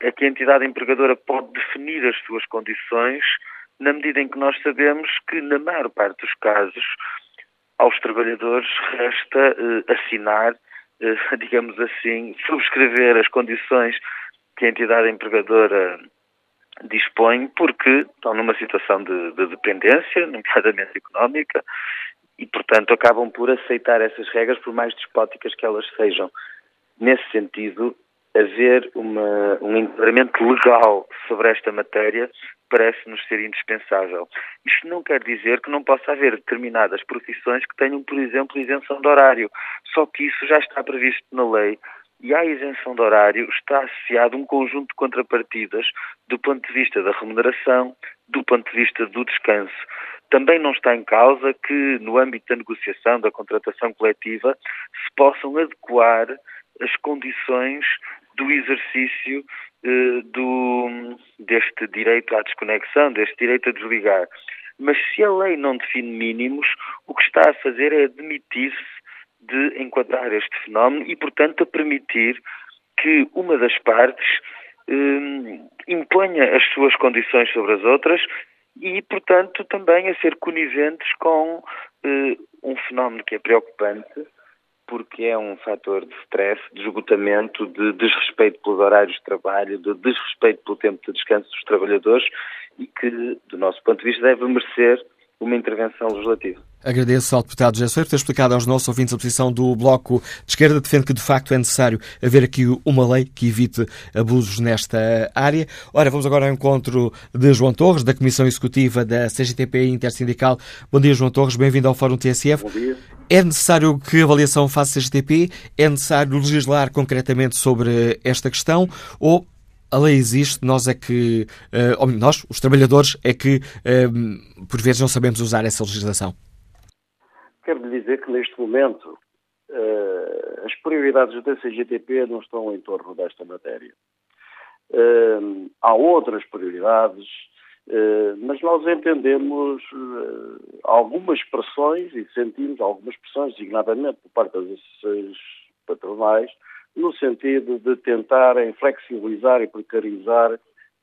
é que a entidade empregadora pode definir as suas condições na medida em que nós sabemos que, na maior parte dos casos, aos trabalhadores resta eh, assinar, eh, digamos assim, subscrever as condições que a entidade empregadora dispõe porque estão numa situação de, de dependência, nomeadamente económica, e, portanto, acabam por aceitar essas regras, por mais despóticas que elas sejam. Nesse sentido, haver uma, um enquadramento legal sobre esta matéria parece-nos ser indispensável. Isto não quer dizer que não possa haver determinadas profissões que tenham, por exemplo, isenção de horário. Só que isso já está previsto na lei e à isenção de horário está associado um conjunto de contrapartidas do ponto de vista da remuneração, do ponto de vista do descanso. Também não está em causa que, no âmbito da negociação, da contratação coletiva, se possam adequar as condições do exercício eh, do, deste direito à desconexão, deste direito a desligar. Mas se a lei não define mínimos, o que está a fazer é admitir-se de enquadrar este fenómeno e, portanto, a permitir que uma das partes eh, imponha as suas condições sobre as outras e, portanto, também a ser coniventes com eh, um fenómeno que é preocupante, porque é um fator de stress, de esgotamento, de desrespeito pelos horários de trabalho, de desrespeito pelo tempo de descanso dos trabalhadores e que, do nosso ponto de vista, deve merecer uma intervenção legislativa. Agradeço ao deputado José Soeiro por ter explicado aos nossos ouvintes a posição do Bloco de Esquerda. Defende que, de facto, é necessário haver aqui uma lei que evite abusos nesta área. Ora, vamos agora ao encontro de João Torres, da Comissão Executiva da CGTP Intersindical. Bom dia, João Torres. Bem-vindo ao Fórum TSF. Bom dia. É necessário que a avaliação faça CGTP? É necessário legislar concretamente sobre esta questão? Ou a lei existe, nós é que, uh, nós, os trabalhadores, é que uh, por vezes não sabemos usar essa legislação? Quero lhe dizer que neste momento uh, as prioridades da CGTP não estão em torno desta matéria. há outras prioridades mas nós entendemos uh, algumas pressões e sentimos algumas pressões, designadamente por parte das associações patronais, no sentido de tentarem flexibilizar e precarizar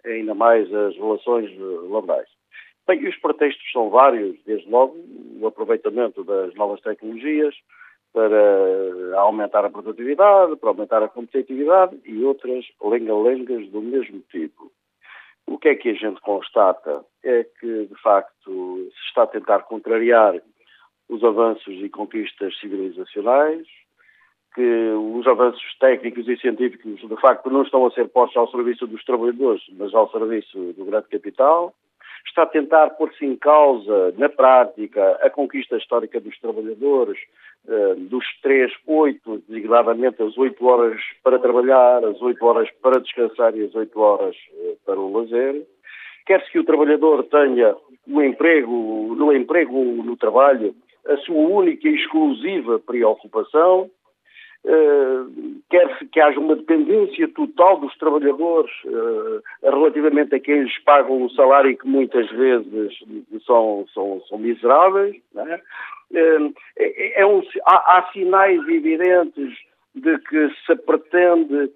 ainda mais as relações laborais. Bem, os pretextos são vários, desde logo o aproveitamento das novas tecnologias para aumentar a produtividade, para aumentar a competitividade e outras lenga-lengas do mesmo tipo. O que é que a gente constata? É que, de facto, se está a tentar contrariar os avanços e conquistas civilizacionais, que os avanços técnicos e científicos, de facto, não estão a ser postos ao serviço dos trabalhadores, mas ao serviço do grande capital, está a tentar pôr-se em causa, na prática, a conquista histórica dos trabalhadores, eh, dos três, oito, designadamente as oito horas para trabalhar, as oito horas para descansar e as oito horas eh, para o lazer. Quer-se que o trabalhador tenha no emprego, no emprego, no trabalho, a sua única e exclusiva preocupação, quer-se que haja uma dependência total dos trabalhadores uh, relativamente a quem lhes pagam o salário que muitas vezes são, são, são miseráveis. Uh, é, é um, há, há, sinais evidentes de que se pretende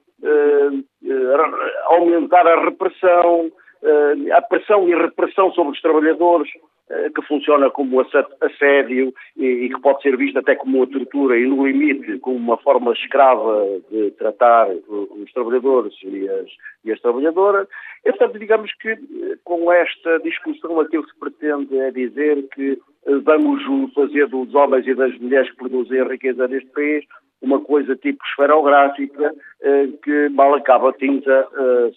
aumentar a repressão, a pressão e repressão sobre os trabalhadores eh, que funciona como assédio e, que pode ser visto até como uma tortura e, no limite, como uma forma escrava de tratar os trabalhadores e as, e as trabalhadoras. Digamos que eh, com esta discussão aquilo que se pretende é dizer que eh, vamos fazer dos homens e das mulheres que produzem a riqueza neste país uma coisa tipo esferográfica que mal acaba a tinta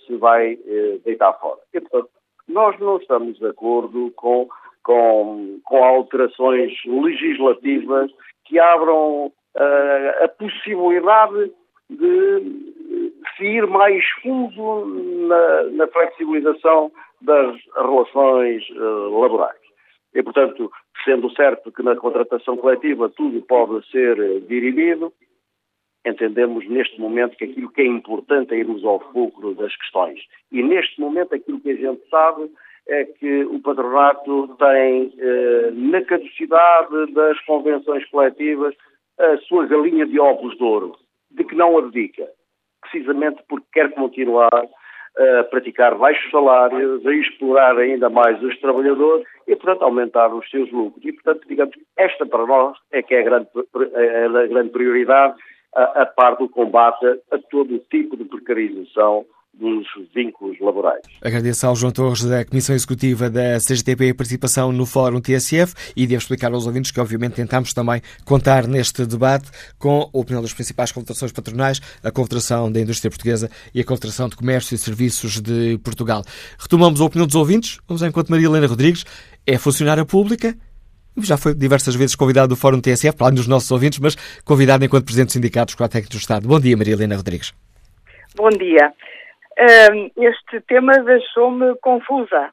se vai deitar fora. E, portanto, nós não estamos de acordo com com, com alterações legislativas que abram uh, a possibilidade de se ir mais fundo na, na flexibilização das relações uh, laborais. E, portanto, sendo certo que na contratação coletiva tudo pode ser dirimido, entendemos neste momento que aquilo que é importante é irmos ao fulcro das questões. E neste momento aquilo que a gente sabe é que o patronato tem eh, na caducidade das convenções coletivas a sua galinha de ovos de ouro, de que não abdica, precisamente porque quer continuar a praticar baixos salários, a explorar ainda mais os trabalhadores e, portanto, aumentar os seus lucros. E, portanto, digamos, esta para nós é que é a grande, é a grande prioridade, a, a par do combate a todo o tipo de precarização dos vínculos laborais. Agradeço ao João Torres da Comissão Executiva da CGTP a participação no Fórum TSF e devo explicar aos ouvintes que obviamente tentamos também contar neste debate com a opinião das principais confederações patronais, a Confederação da Indústria Portuguesa e a Confederação de Comércio e Serviços de Portugal. Retomamos a opinião dos ouvintes, vamos enquanto Maria Helena Rodrigues é funcionária pública, já foi diversas vezes convidado do Fórum TSF, para além dos nossos ouvintes, mas convidado enquanto Presidente do Sindicato Escolar Técnico do Estado. Bom dia, Maria Helena Rodrigues. Bom dia este tema deixou-me confusa.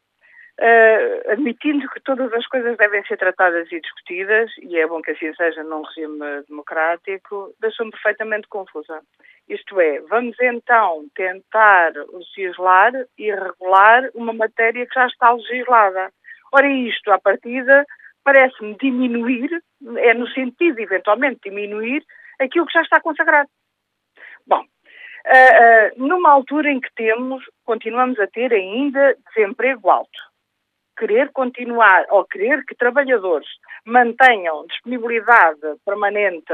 Uh, admitindo que todas as coisas devem ser tratadas e discutidas, e é bom que assim seja num regime democrático, deixou-me perfeitamente confusa. Isto é, vamos então tentar legislar e regular uma matéria que já está legislada. Ora, isto, à partida, parece-me diminuir, é no sentido, eventualmente, diminuir aquilo que já está consagrado. Bom, uh, numa altura em que temos, continuamos a ter ainda desemprego alto. Querer continuar, ou querer que trabalhadores mantenham disponibilidade permanente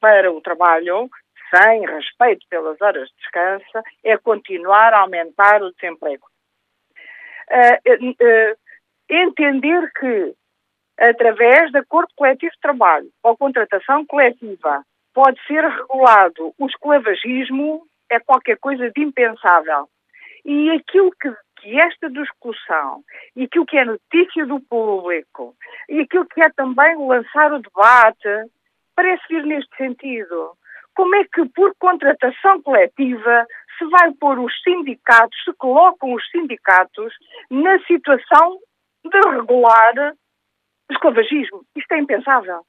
para o trabalho, sem respeito pelas horas de descanso, é continuar a aumentar o desemprego. Uh, uh, entender que, através de acordo coletivo de trabalho ou contratação coletiva, pode ser regulado o esclavagismo é qualquer coisa de impensável. E aquilo que, que esta discussão, e aquilo que é notícia do público, e aquilo que é também lançar o debate, parece vir neste sentido. Como é que, por contratação coletiva, se vai pôr os sindicatos, se colocam os sindicatos na situação de regular esclavagismo? Isto é impensável.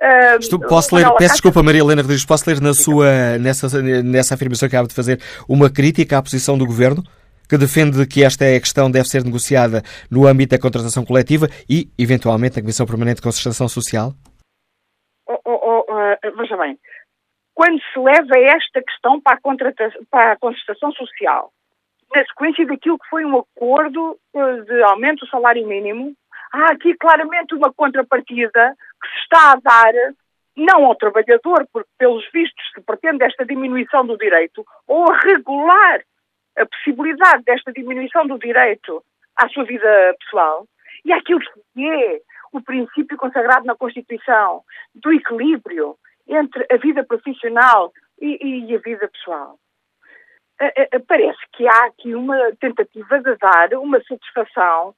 Uh, Estou, posso ler, peço desculpa, Maria Helena Rodrigues, posso ler na sua, nessa, nessa afirmação que acaba de fazer uma crítica à posição do Governo? que defende que esta é a questão deve ser negociada no âmbito da contratação coletiva e, eventualmente, na Comissão Permanente de Concertação Social? Oh, oh, oh, uh, veja bem, quando se leva esta questão para a, para a concertação social, na sequência daquilo que foi um acordo uh, de aumento do salário mínimo, há aqui claramente uma contrapartida que se está a dar não ao trabalhador, porque pelos vistos se pretende esta diminuição do direito, ou a regular a possibilidade desta diminuição do direito à sua vida pessoal, e aquilo que é o princípio consagrado na Constituição do equilíbrio entre a vida profissional e, e a vida pessoal. Parece que há aqui uma tentativa de dar uma satisfação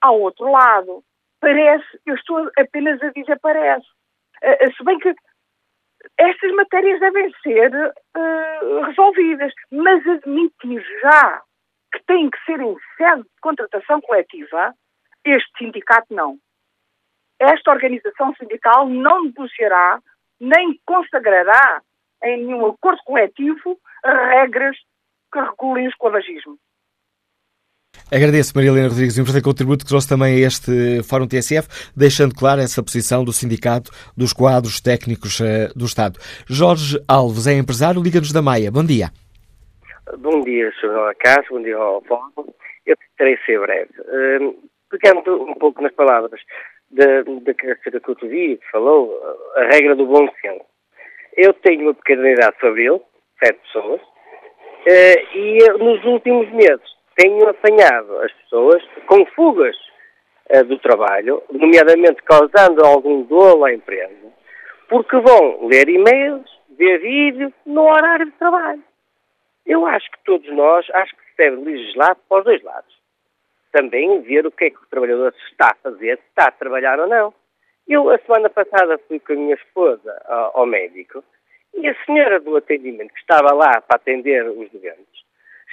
ao outro lado. Parece, eu estou apenas a dizer parece. Se bem que estas matérias devem ser uh, resolvidas, mas admitir já que tem que ser em sede de contratação coletiva, este sindicato não. Esta organização sindical não negociará nem consagrará em nenhum acordo coletivo regras que regulem o esclavagismo. Agradeço, Maria Helena Rodrigues, o importante contributo que trouxe também a este Fórum TSF, deixando claro essa posição do Sindicato dos Quadros Técnicos uh, do Estado. Jorge Alves é empresário, Liga-nos da Maia. Bom dia. Bom dia, Sr. Cássio, bom dia ao Fórum. Eu terei ser breve. Uh, pegando um pouco nas palavras da, da característica que o que falou, a regra do bom senso. Eu tenho uma pequena idade fabril, sete pessoas, uh, e nos últimos meses tenho apanhado as pessoas com fugas uh, do trabalho, nomeadamente causando algum dolo à empresa, porque vão ler e-mails, ver vídeos no horário de trabalho. Eu acho que todos nós, acho que se deve legislar para os dois lados. Também ver o que é que o trabalhador está a fazer, se está a trabalhar ou não. Eu, a semana passada, fui com a minha esposa ao médico e a senhora do atendimento que estava lá para atender os doentes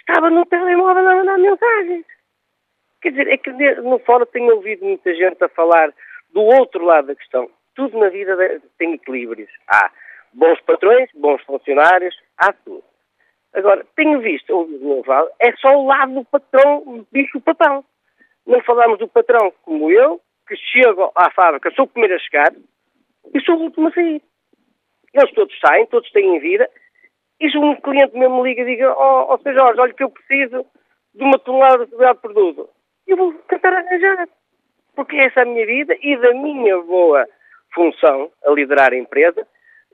estava no telemóvel a mandar mensagens. Quer dizer, é que no fórum tenho ouvido muita gente a falar do outro lado da questão. Tudo na vida tem equilíbrios. Há bons patrões, bons funcionários, há tudo. Agora, tenho visto, ouvido no falo, é só o lado do patrão, bicho papão. Não falamos do patrão como eu, que chego à fábrica, sou o primeiro a chegar e sou o último a sair. Eles todos saem, todos têm vida e se um cliente mesmo me liga e diga, ó oh, oh, Jorge, olha que eu preciso de uma tonelada de produto, eu vou tentar arranjar. Porque essa é a minha vida e da minha boa função a liderar a empresa,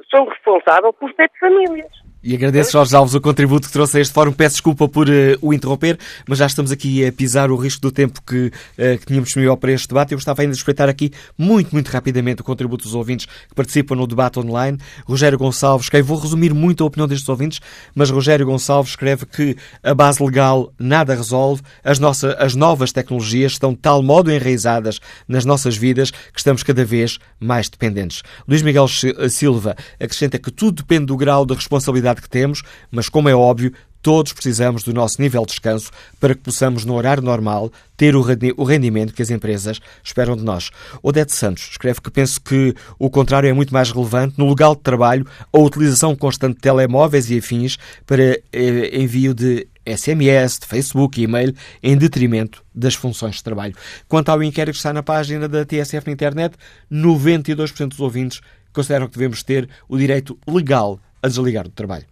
sou responsável por sete famílias. E agradeço, Jorge Alves, o contributo que trouxe a este fórum. Peço desculpa por uh, o interromper, mas já estamos aqui a pisar o risco do tempo que, uh, que tínhamos disponível para este debate. Eu gostava ainda de respeitar aqui, muito, muito rapidamente, o contributo dos ouvintes que participam no debate online. Rogério Gonçalves, que vou resumir muito a opinião destes ouvintes, mas Rogério Gonçalves escreve que a base legal nada resolve, as, nossas, as novas tecnologias estão de tal modo enraizadas nas nossas vidas que estamos cada vez mais dependentes. Luís Miguel Silva acrescenta que tudo depende do grau de responsabilidade que temos, mas como é óbvio, todos precisamos do nosso nível de descanso para que possamos, no horário normal, ter o rendimento que as empresas esperam de nós. Odete Santos escreve que penso que o contrário é muito mais relevante no lugar de trabalho a utilização constante de telemóveis e afins para eh, envio de SMS, de Facebook e e-mail, em detrimento das funções de trabalho. Quanto ao inquérito que está na página da TSF na internet, 92% dos ouvintes consideram que devemos ter o direito legal a desligar do trabalho.